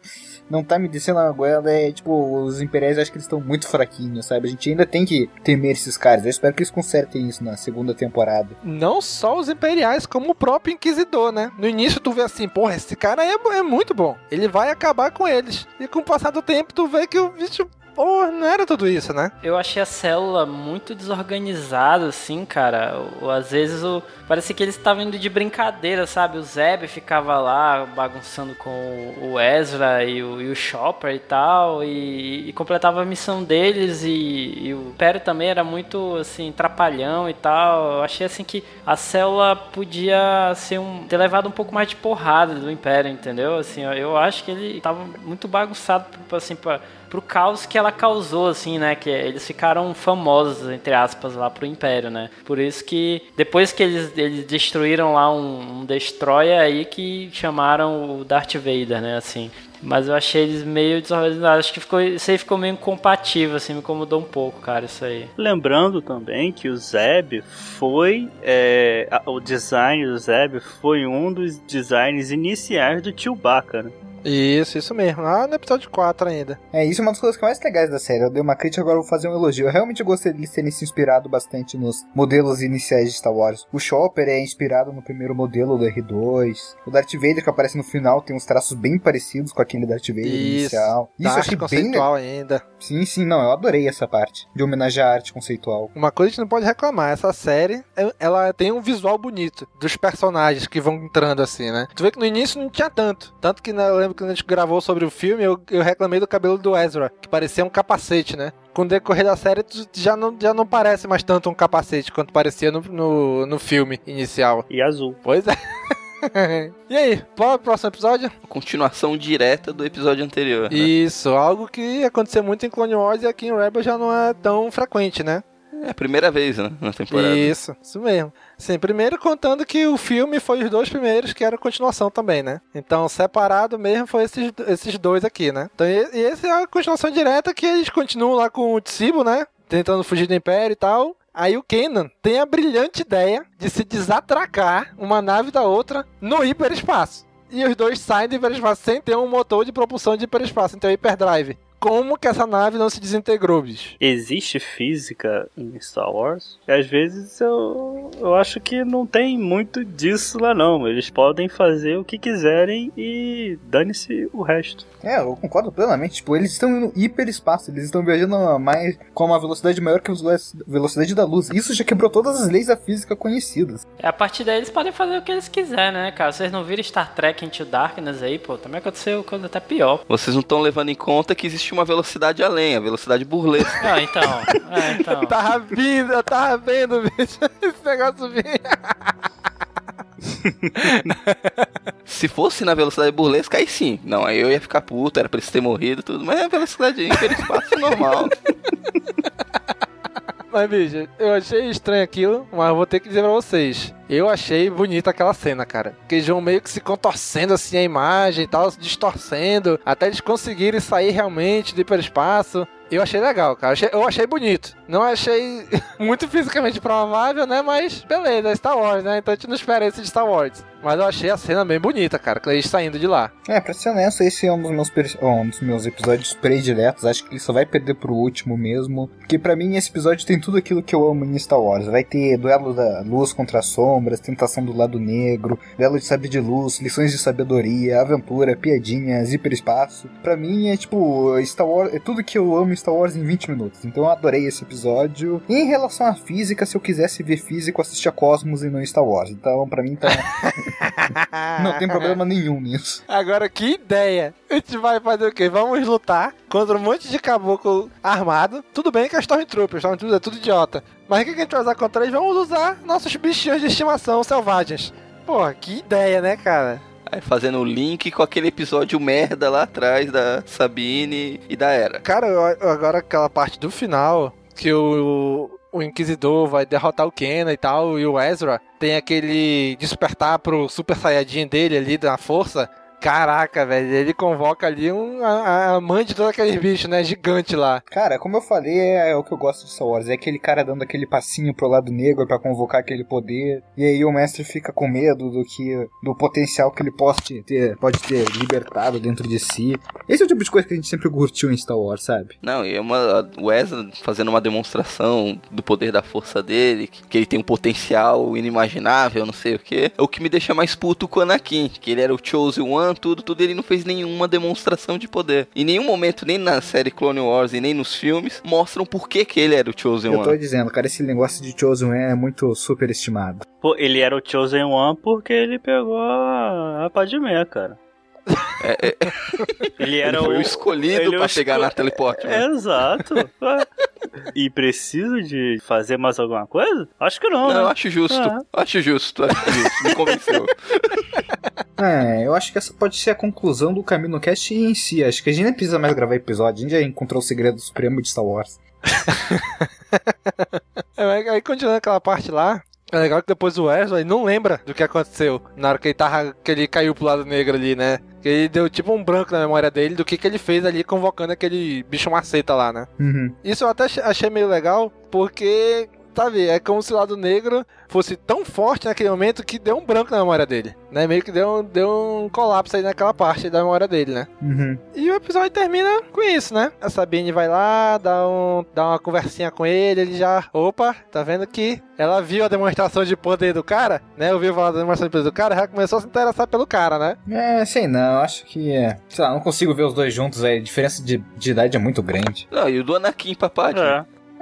não tá me descendo a goela, é tipo, os imperiais eu acho que eles estão muito fraquinhos, sabe? A gente ainda tem que temer esses caras. Eu espero que eles consertem isso na segunda temporada. Não só os imperiais, como o próprio Inquisidor, né? No início tu vê assim, porra, esse cara é, é muito bom. Ele vai acabar com eles. E com o passar do tempo tu vê que o bicho, porra, não era tudo isso, né? Eu achei a célula muito desorganizada, assim, cara. Às vezes o... parece que eles estavam indo de brincadeira, sabe? O Zeb ficava lá bagunçando com o Ezra e o, e o Chopper e tal, e, e completava a missão deles. E, e o Império também era muito, assim, trapalhão e tal. Eu achei, assim, que a célula podia ser um, ter levado um pouco mais de porrada do Império, entendeu? Assim, eu- acho que ele tava muito bagunçado, assim, pra pro caos que ela causou, assim, né? Que eles ficaram famosos, entre aspas, lá pro Império, né? Por isso que depois que eles, eles destruíram lá um, um Destroyer aí que chamaram o Darth Vader, né? Assim. Mas eu achei eles meio desorganizados. Acho que ficou, isso aí ficou meio incompatível, assim, me incomodou um pouco, cara, isso aí. Lembrando também que o Zeb foi. é, o design do Zeb foi um dos designs iniciais do Chewbacca, né? Isso, isso mesmo. Lá no episódio 4 ainda. É, isso é uma das coisas que mais legais da série. Eu dei uma crítica, agora eu vou fazer um elogio. Eu realmente gostei de eles terem se inspirado bastante nos modelos iniciais de Star Wars. O Chopper é inspirado no primeiro modelo do R2. O Darth Vader, que aparece no final, tem uns traços bem parecidos com aquele Darth Vader Isso. inicial. Isso Da achei arte bem conceitual ainda. Sim, sim, não, eu adorei essa parte de homenagear a arte conceitual. Uma coisa que a gente não pode reclamar, essa série, é- ela tem um visual bonito dos personagens que vão entrando assim, né? Tu vê que no início não tinha tanto. Tanto que eu lembro que quando a gente gravou sobre o filme, eu, eu reclamei do cabelo do Ezra, que parecia um capacete, né? Com o decorrer da série, tu já não, já não parece mais tanto um capacete quanto parecia no, no, no filme inicial. E azul. Pois é. e aí, bora pro próximo episódio? Continuação direta do episódio anterior. né? Isso, algo que aconteceu muito em Clone Wars e aqui em Rebel já não é tão frequente, né? É a primeira vez, né? Na temporada. Isso, isso mesmo. Sim, primeiro contando que o filme foi os dois primeiros que eram continuação também, né? Então, separado mesmo foi esses, esses dois aqui, né? Então, e, e essa é a continuação direta que eles continuam lá com o Tsibo, né? Tentando fugir do Império e tal. Aí o Kenan tem a brilhante ideia de se desatracar uma nave da outra no hiperespaço. E os dois saem do hiperespaço sem ter um motor de propulsão de hiperespaço, então é hyperdrive. Como que essa nave não se desintegrou, bicho? Existe física em Star Wars? E às vezes eu, eu acho que não tem muito disso lá não. Eles podem fazer o que quiserem e dane-se o resto. É, eu concordo plenamente. Tipo, eles estão no hiperespaço, eles estão viajando mais, com uma velocidade maior que a velocidade da luz. Isso já quebrou todas as leis da física conhecidas. É, a partir daí eles podem fazer o que eles quiserem, né, cara? Vocês não viram Star Trek Into Darkness aí, pô? Também aconteceu quando até pior. Vocês não estão levando em conta que existe existe uma velocidade além, a velocidade burlesca. Ah, então. É, então. Eu tava vindo, eu tava vendo, bicho. Esse negócio vinha. Se fosse na velocidade burlesca, aí sim. Não, aí eu ia ficar puto, era pra eles ter morrido e tudo. Mas é a velocidade hiperespaço é normal. Mas, bicho, eu achei estranho aquilo, mas vou ter que dizer pra vocês. Eu achei bonita aquela cena, cara. Eles vão meio que se contorcendo assim a imagem e tal, se distorcendo, até eles conseguirem sair realmente do hiperespaço. Eu achei legal, cara. Eu achei bonito. Não achei muito fisicamente provável, né? Mas beleza, é Star Wars, né? Então a gente não espera esse de Star Wars. Mas eu achei a cena bem bonita, cara. Eles saindo de lá. É, pra ser honesto, esse é um dos meus, um dos meus episódios prediletos. Acho que ele só vai perder pro último mesmo. Porque pra mim esse episódio tem tudo aquilo que eu amo em Star Wars. Vai ter duelo da luz contra as sombras, tentação do lado negro, duelo de sabre de luz, lições de sabedoria, aventura, piadinhas, hiperespaço. Pra mim é tipo, Star Wars, é tudo que eu amo em Star Wars em 20 minutos. Então eu adorei esse episódio. E em relação à física, se eu quisesse ver físico, assistia Cosmos e não Star Wars. Então pra mim tá. não tem problema nenhum nisso. Agora, que ideia! A gente vai fazer o quê? Vamos lutar contra um monte de caboclo armado. Tudo bem que é Stormtrooper, Stormtrooper é tudo idiota. Mas o que a gente vai usar contra eles? Vamos usar nossos bichinhos de estimação selvagens. Porra, que ideia, né, cara? Aí fazendo o link com aquele episódio merda lá atrás da Sabine e da Era. Cara, eu- agora aquela parte do final, que o, o Inquisidor vai derrotar o Kenan e tal, e o Ezra tem aquele despertar pro Super Saiyajin dele ali da força. Caraca, velho, ele convoca ali um, a, a mãe de todos aqueles bichos, né? Gigante lá. Cara, como eu falei, é o que eu gosto de Star Wars. É aquele cara dando aquele passinho pro lado negro pra convocar aquele poder. E aí o mestre fica com medo do que do potencial que ele pode ter, pode ter libertado dentro de si. Esse é o tipo de coisa que a gente sempre curtiu em Star Wars, sabe? Não, e é uma, o Ezra fazendo uma demonstração do poder da força dele, que, ele tem um potencial inimaginável, não sei o que. O que me deixa mais puto com o Anakin, que ele era o Chosen One, tudo, tudo, ele não fez nenhuma demonstração de poder. Em nenhum momento, nem na série Clone Wars e nem nos filmes, mostram por que, que ele era o Chosen Eu tô One. dizendo, cara, esse negócio de Chosen One é muito superestimado. Pô, ele era o Chosen One porque ele pegou a, a Padmé, cara. É, é. Ele era Ele foi o o escolhido é o pra pegar esco- na teleporte. né? Exato. e preciso de fazer mais alguma coisa? Acho que não. Não, né? eu acho justo. Ah. Acho justo, acho justo. Me convenceu. É, eu acho que essa pode ser a conclusão do Camino Cast em si. Acho que a gente nem precisa mais gravar episódio. A gente já encontrou o segredo supremo de Star Wars. É, aí, continuando aquela parte lá, é legal que depois o Wesley não lembra do que aconteceu na hora que ele tava. que ele caiu pro lado negro ali, né? Que ele deu tipo um branco na memória dele do que, que ele fez ali convocando aquele bicho maceta lá, né? Uhum. Isso eu até ach- achei meio legal, porque, sabe, é como se o lado negro fosse tão forte naquele momento que deu um branco na memória dele, né? Meio que deu, um- deu um colapso aí naquela parte da memória dele, né? Uhum. E o episódio termina com isso, né? A Sabine vai lá, dá, um, dá uma conversinha com ele, ele já. Opa, tá vendo que ela viu a demonstração de poder do cara, né? Ouviu falar da demonstração de poder do cara, já começou a se interessar pelo cara, né? É, sei não, acho que é. Sei lá, não consigo ver os dois juntos aí. A diferença de, de idade é muito grande. Não, e o do Anakin pra Padme.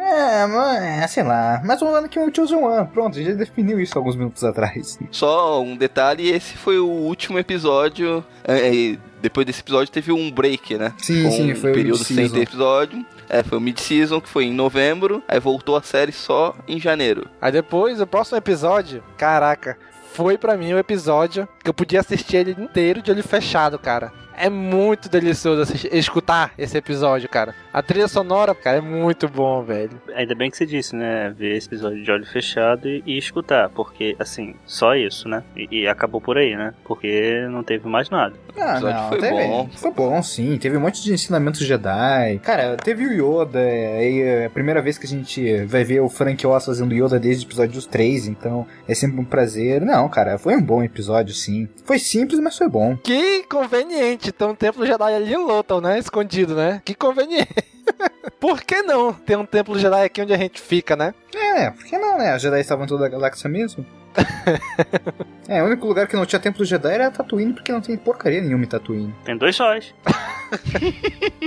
É, mas, é, sei lá. Mas o ano que é o Chosen One. Pronto, a gente já definiu isso alguns minutos atrás. Só um detalhe, esse foi o último episódio. é, é, depois desse episódio teve um break, né? Sim, Com sim, foi um o período sem mid-season. ter episódio. É, foi o mid-season, que foi em novembro. Aí voltou a série só em janeiro. Aí depois, o próximo episódio, caraca, foi pra mim o episódio que eu podia assistir ele inteiro de olho fechado, cara. É muito delicioso assistir- escutar esse episódio, cara. A trilha sonora, cara, é muito bom, velho. Ainda bem que você disse, né? Ver esse episódio de olho fechado e, e escutar. Porque, assim, só isso, né? E, e acabou por aí, né? Porque não teve mais nada. Ah, episódio não, foi teve- bom. Foi bom, sim. Teve um monte de ensinamentos Jedi. Cara, teve o Yoda. É é a primeira vez que a gente vai ver o Frank Oz fazendo Yoda desde o episódio 3, então é sempre um prazer. Não, cara, foi um bom episódio, sim. Foi simples, mas foi bom. Que conveniente ter um templo Jedi ali em Lothal, né? Escondido, né? Que conveniente. Por que não ter um templo Jedi aqui onde a gente fica, né? É, por que não, né? Os Jedi estavam em toda a galáxia mesmo. é, o único lugar que não tinha templo Jedi era Tatooine, porque não tem porcaria nenhuma em Tatooine. Tem dois sóis.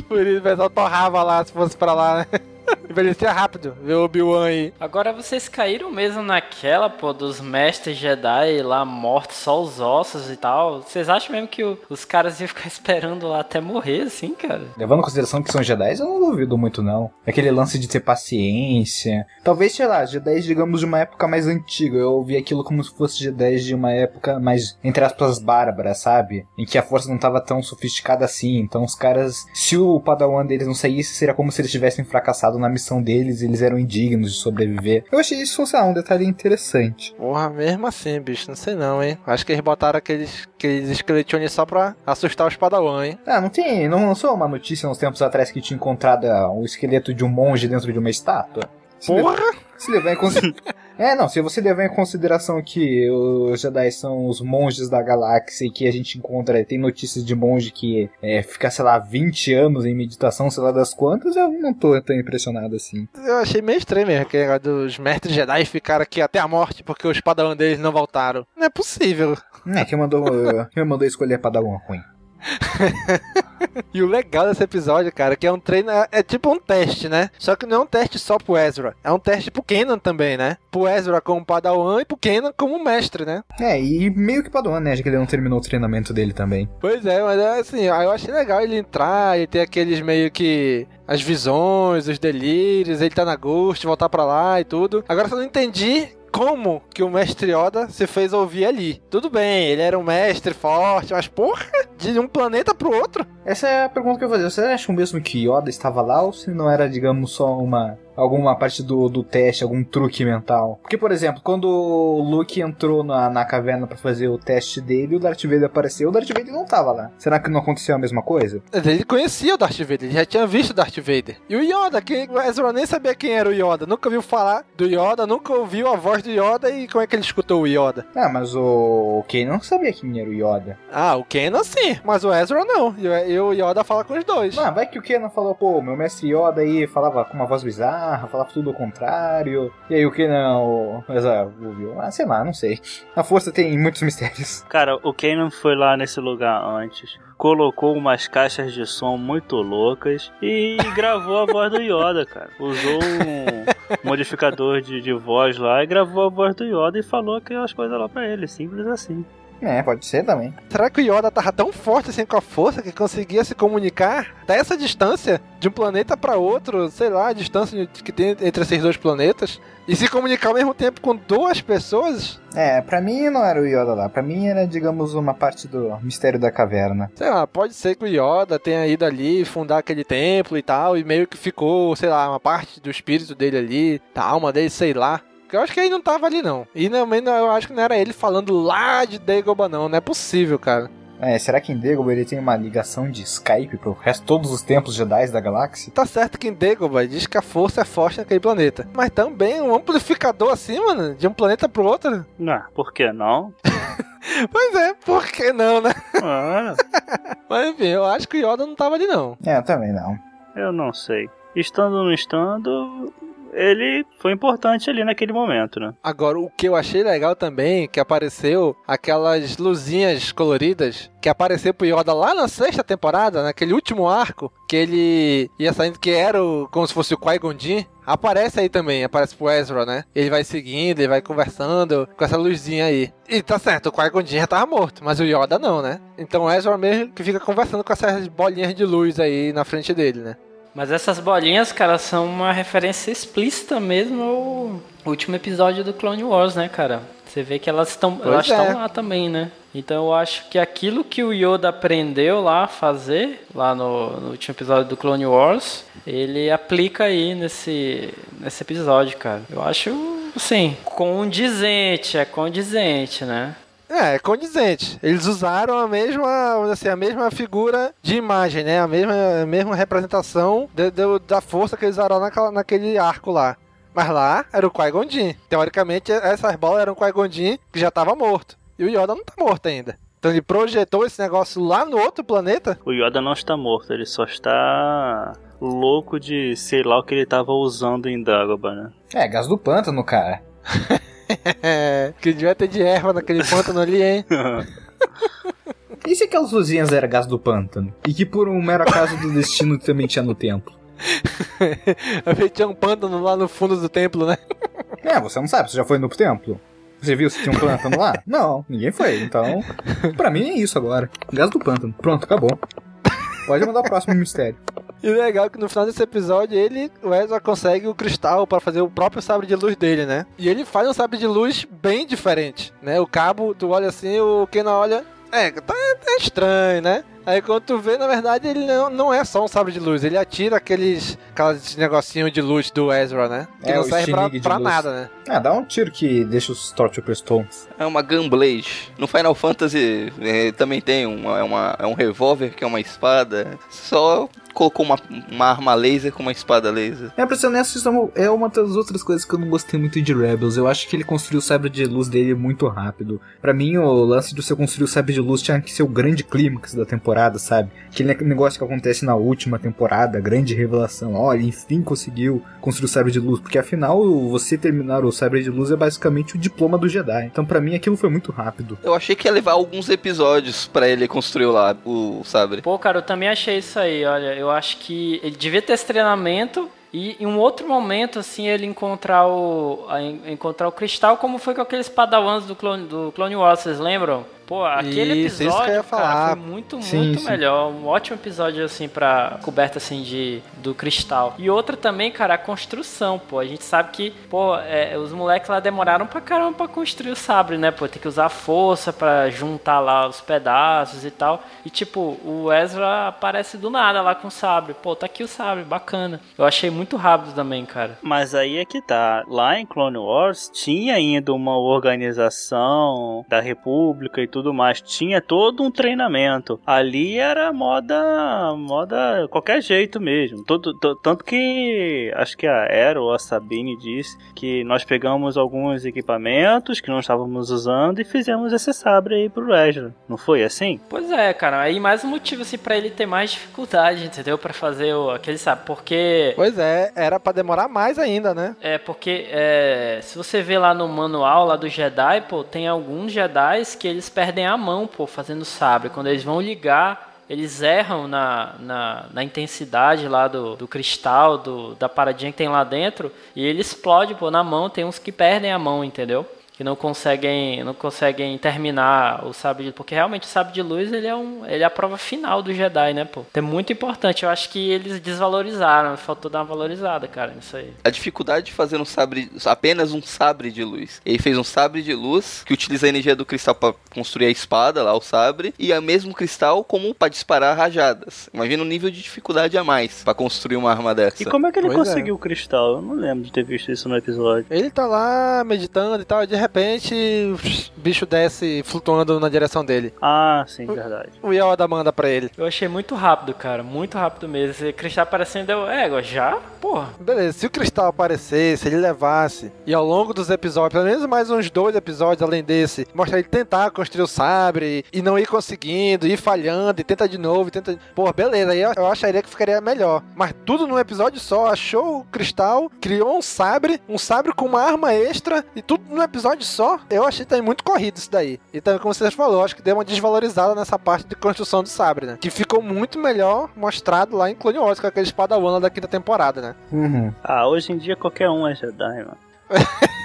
Por isso o pessoal torrava lá se fosse pra lá, né? Envelhecia rápido, ver o Obi-Wan aí. Agora vocês caíram mesmo naquela, pô, dos mestres Jedi lá mortos, só os ossos e tal. Vocês acham mesmo que o- os caras iam ficar esperando lá até morrer, assim, cara? Levando em consideração que são Jedi, eu não duvido muito, não. Aquele lance de ter paciência. Talvez, sei lá, Jedi, digamos, de uma época mais antiga. Eu vi aquilo como se fosse Jedi de uma época mais, entre aspas, bárbara, sabe? Em que a força não tava tão sofisticada assim. Então os caras, se o padawan deles não saísse, seria como se eles tivessem fracassado na missão deles e eles eram indignos de sobreviver. Eu achei isso, sei lá, um detalhe interessante. Porra, mesmo assim, bicho, não sei não, hein? Acho que eles botaram aqueles, aqueles esqueletinhos só pra assustar os padawan, hein? Ah, não tem. Não lançou uma notícia uns tempos atrás que tinha encontrado ah, o esqueleto de um monge dentro de uma estátua? Se Porra! levar- Se levar em consideração. É, não, se você levar em consideração que os Jedi são os monges da galáxia e que a gente encontra, tem notícias de monge que é, fica, sei lá, 20 anos em meditação, sei lá das quantas, eu não tô tão impressionado assim. Eu achei meio estranho mesmo, aquele negócio dos mestres Jedi ficaram aqui até a morte porque os padawan deles não voltaram. Não é possível. É, quem mandou, quem mandou escolher um ruim. E o legal desse episódio, cara, que é um treino, é, é tipo um teste, né? Só que não é um teste só pro Ezra, é um teste pro Kenan também, né? Pro Ezra como padawan e pro Kenan como mestre, né? É, e meio que Padawan, né? Já que ele não terminou o treinamento dele também. Pois é, mas é assim, eu achei legal ele entrar e ter aqueles meio que as visões, os delírios, ele tá na Ghost, voltar pra lá e tudo. Agora eu só não entendi como que o mestre Yoda se fez ouvir ali. Tudo bem, ele era um mestre forte, mas porra, de um planeta pro outro. Essa é a pergunta que eu vou fazer. Vocês acham mesmo que Yoda estava lá ou se não era, digamos, só uma alguma parte do, do teste, algum truque mental? Porque, por exemplo, quando o Luke entrou na, na caverna pra fazer o teste dele, o Darth Vader apareceu, o Darth Vader não tava lá. Será que não aconteceu a mesma coisa? Ele conhecia o Darth Vader, ele já tinha visto o Darth Vader. E o Yoda, que o Ezra nem sabia quem era o Yoda, nunca ouviu falar do Yoda, nunca ouviu a voz do Yoda e como é que ele escutou o Yoda? Ah, mas o Ken não sabia quem era o Yoda. Ah, o Kenan sim, mas o Ezra não. E o- e o Yoda fala com os dois. Ah, vai que o Kenan falou, pô, meu mestre Yoda aí falava com uma voz bizarra, falava tudo ao contrário. E aí o Kenan, o Ezra ouviu. Ah, sei lá, não sei. A força tem muitos mistérios. Cara, o Kanan foi lá nesse lugar antes, colocou umas caixas de som muito loucas e gravou a voz do Yoda, cara. Usou um modificador de, de voz lá e gravou a voz do Yoda e falou aquelas coisas lá pra ele, simples assim. É, pode ser também. Será que o Yoda tava tão forte assim com a força que conseguia se comunicar até essa distância de um planeta pra outro, sei lá, a distância que tem entre esses dois planetas, e se comunicar ao mesmo tempo com duas pessoas? É, pra mim não era o Yoda lá. Pra mim era, digamos, uma parte do mistério da caverna. Sei lá, pode ser que o Yoda tenha ido ali fundar aquele templo e tal, e meio que ficou, sei lá, uma parte do espírito dele ali, da alma dele, sei lá. Eu acho que ele não tava ali, não. E também não- eu acho que não era ele falando lá de Dagobah, não. Não é possível, cara. É, será que em Dagobah ele tem uma ligação de Skype pro resto todos os templos Jedi da galáxia? Tá certo que em Dagobah diz que a força é forte naquele planeta. Mas também um amplificador assim, mano, de um planeta pro outro. Não, por que não? Pois é, por que não, né? Ah, Mas enfim, eu acho que o Yoda não tava ali, não. É, eu também não. eu não sei. Estando ou não estando, ele foi importante ali naquele momento, né? Agora, o que eu achei legal também, que apareceu aquelas luzinhas coloridas, que apareceu pro Yoda lá na sexta temporada, naquele último arco, que ele ia saindo, que era o, como se fosse o Qui-Gon Jinn. Aparece aí também, aparece pro Ezra, né? Ele vai seguindo, ele vai conversando com essa luzinha aí. E tá certo, o Qui-Gon Jinn já tava morto, mas o Yoda não, né? Então o Ezra mesmo que fica conversando com essas bolinhas de luz aí na frente dele, né? Mas essas bolinhas, cara, são uma referência explícita mesmo ao último episódio do Clone Wars, né, cara? Você vê que elas estão elas é. estão lá também, né? Então eu acho que aquilo que o Yoda aprendeu lá a fazer, lá no, no último episódio do Clone Wars, ele aplica aí nesse, nesse episódio, cara. Eu acho, assim, condizente, é condizente, né? É, é condizente. Eles usaram a mesma, assim, a mesma figura de imagem, né? A mesma, a mesma representação de- de- da força que eles usaram naquela- naquele arco lá. Mas lá era o Qui-Gon Jinn. Teoricamente, essas bolas eram o Qui-Gon Jinn, que já estava morto. E o Yoda não tá morto ainda. Então ele projetou esse negócio lá no outro planeta. O Yoda não está morto, ele só está louco de sei lá o que ele estava usando em Dagobah, né? É, gás do pântano, cara. É, que devia ter de erva naquele pântano ali, hein? E se aquelas luzinhas eram gás do pântano? E que por um mero acaso do destino também tinha no templo? tinha um pântano lá no fundo do templo, né? É, você não sabe, você já foi no templo? Você viu se tinha um pântano lá? Não, ninguém foi. Então, pra mim é isso agora. Gás do pântano. Pronto, acabou. Pode mandar o próximo mistério. E legal é que no final desse episódio ele, o Ezra consegue o cristal para fazer o próprio sabre de luz dele, né? E ele faz um sabre de luz bem diferente, né? O cabo, tu olha assim, o Kenan olha, é, tá, é estranho, né? Aí quando tu vê, na verdade, ele não, não é só um sabre de luz, ele atira aqueles, aqueles negocinho de luz do Ezra, né? Que É, não serve pra, pra nada, né? Ah, dá um tiro que deixa os Stormtroopers tontos. É uma Gunblade. No Final Fantasy é, também tem uma, é, uma, é um revólver que é uma espada. Só colocou uma, uma arma laser com uma espada laser. É, pra ser honesto, isso é uma- é uma das outras coisas que eu não gostei muito de Rebels. Eu acho que ele construiu o sabre de luz dele muito rápido. Pra mim, o lance de você construir o sabre de luz tinha que ser o grande clímax da temporada, sabe? Aquele negócio que acontece na última temporada, grande revelação. Olha, enfim conseguiu construir o sabre de luz. Porque afinal, você terminar o sabre de luz é basicamente o diploma do Jedi. Então, pra mim, aquilo foi muito rápido. Eu achei que ia levar alguns episódios pra ele construir lá o sabre. Pô, cara, eu também achei isso aí. Olha, eu acho que ele devia ter esse treinamento e em um outro momento, assim, ele encontrar o encontrar o cristal, como foi com aqueles padawans do Clone, do Clone Wars, vocês lembram? Pô, aquele Isso, isso que eu episódio, ia cara, falar. foi muito, Sim, muito sim. melhor. Um ótimo episódio, assim, pra coberta, assim, de, do cristal. E outra também, cara, a construção, pô. A gente sabe que, pô, é, os moleques lá demoraram pra caramba pra construir o sabre, né, pô? Tem que usar força pra juntar lá os pedaços e tal. E, tipo, o Ezra aparece do nada lá com o sabre. Pô, tá aqui o sabre, bacana. Eu achei muito rápido também, cara. Mas aí é que tá. Lá em Clone Wars tinha ainda uma organização da República e tudo mais. Tinha todo um treinamento. Ali era moda. moda qualquer jeito mesmo. Todo, to- tanto que acho que a Aero ou a Sabine disse que nós pegamos alguns equipamentos que não estávamos usando e fizemos esse sabre aí pro Ezra. Não foi assim? Pois é, cara. Aí mais um motivo, assim, pra ele ter mais dificuldade, entendeu? Pra fazer o, aquele sabre. Porque. Pois é, era pra demorar mais ainda, né? É, porque é, se você vê lá no manual lá do Jedi, pô, tem alguns Jedi que eles perdem a mão, pô, fazendo sabre. Quando eles vão ligar, eles erram na, na, na intensidade lá do, do cristal, do, da paradinha que tem lá dentro, e ele explode, pô, na mão. Tem uns que perdem a mão, entendeu? Que não conseguem, não conseguem terminar o sabre de porque realmente o sabre de luz ele é um, ele é a prova final do Jedi, né, pô? É muito importante. Eu acho que eles desvalorizaram, faltou dar uma valorizada, cara, nisso aí. A dificuldade de fazer um sabre, apenas um sabre de luz. Ele fez um sabre de luz que utiliza a energia do cristal para construir a espada, lá o sabre, e o mesmo cristal como para disparar rajadas. Imagina o nível de dificuldade a mais para construir uma arma dessa. E como é que ele Pois é. conseguiu o cristal? Eu não lembro de ter visto isso no episódio. Ele tá lá meditando e tal, de repente o bicho desce flutuando na direção dele. Ah, sim, verdade. O Yoda manda pra ele. Eu achei muito rápido, cara. Muito rápido mesmo. Esse cristal aparecendo, eu, é, já? Porra. Beleza, se o cristal aparecesse, ele levasse, e ao longo dos episódios, pelo menos mais uns dois episódios além desse, mostrar ele tentar construir o sabre e não ir conseguindo, ir falhando, e tenta de novo, e tenta. Pô, beleza, aí eu, eu acharia que ficaria melhor. Mas tudo num episódio só, achou o cristal, criou um sabre, um sabre com uma arma extra, e tudo num episódio só. Eu achei também muito corrido isso daí. E também, como você falou, acho que deu uma desvalorizada nessa parte de construção do sabre, né? Que ficou muito melhor mostrado lá em Clone Wars, com aquele espadawano lá da quinta temporada, né? Uhum. Ah, hoje em dia qualquer um é Jedi, mano.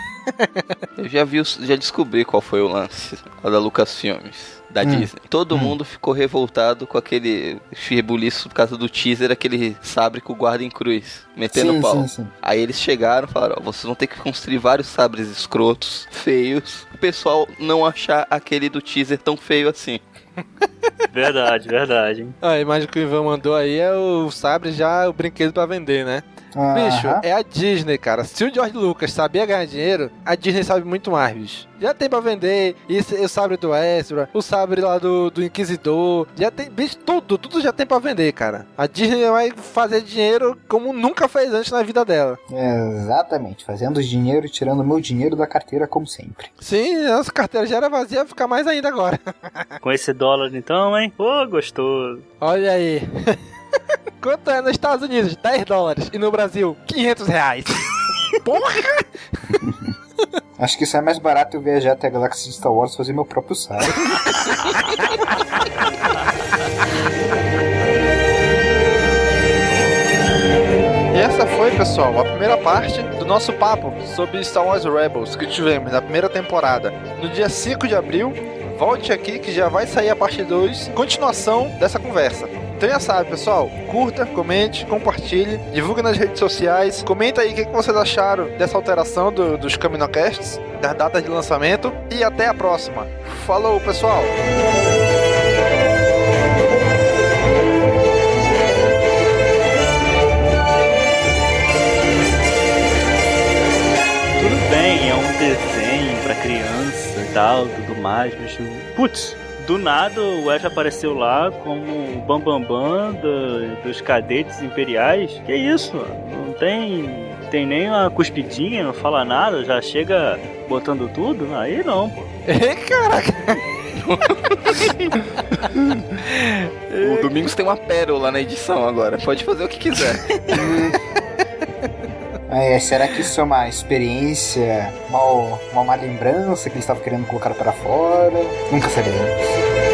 Eu já vi, já descobri qual foi o lance lá da Lucasfilmes. Da Hum. Disney. Todo Hum. mundo ficou revoltado com aquele rebuliço por causa do teaser, aquele sabre com o guarda em cruz, metendo Sim, pau. sim, sim. Aí eles chegaram e falaram: ó, vocês vão ter que construir vários sabres escrotos, feios, o pessoal não achar aquele do teaser tão feio assim. Verdade, verdade. hein? A imagem que o Ivan mandou aí é o sabre já, o brinquedo pra vender, né? Bicho, é a Disney, cara. Se o George Lucas sabia ganhar dinheiro, a Disney sabe muito mais, bicho. Já tem pra vender esse, o sabre do Ezra, o sabre lá do, do Inquisidor. Já tem, bicho, tudo, tudo já tem pra vender, cara. A Disney vai fazer dinheiro como nunca fez antes na vida dela. Exatamente, fazendo dinheiro e tirando meu dinheiro da carteira como sempre. Sim, nossa carteira já era vazia, vai ficar mais ainda agora. Com esse dólar então, hein? Pô, gostoso. Olha aí. Quanto é nos Estados Unidos? 10 dólares. E no Brasil, 500 reais. Porra! Acho que isso é mais barato eu viajar até a galáxia de Star Wars e fazer meu próprio sabre. aí, pessoal, a primeira parte do nosso papo sobre Star Wars Rebels que tivemos na primeira temporada. No dia 5 de abril, volte aqui que já vai sair a parte 2, continuação dessa conversa. Então já sabe, pessoal, curta, comente, compartilhe, divulgue nas redes sociais, comenta aí o que, vocês acharam dessa alteração do, dos Caminocasts, das datas de lançamento e até a próxima. Falou, pessoal! Tudo bem, é um desenho pra criança e tal, tudo mais, mas. Putz, do nada o Ash apareceu lá como o Bambambam Bam Bam do, dos cadetes imperiais. Que isso? Não tem. Tem nem uma cuspidinha, não fala nada, já chega botando tudo? Aí não, pô. Caraca! o Domingos tem uma pérola na edição agora. Pode fazer o que quiser. É, será que isso é uma experiência, uma, uma má lembrança que eles estavam querendo colocar para fora? Nunca saberemos.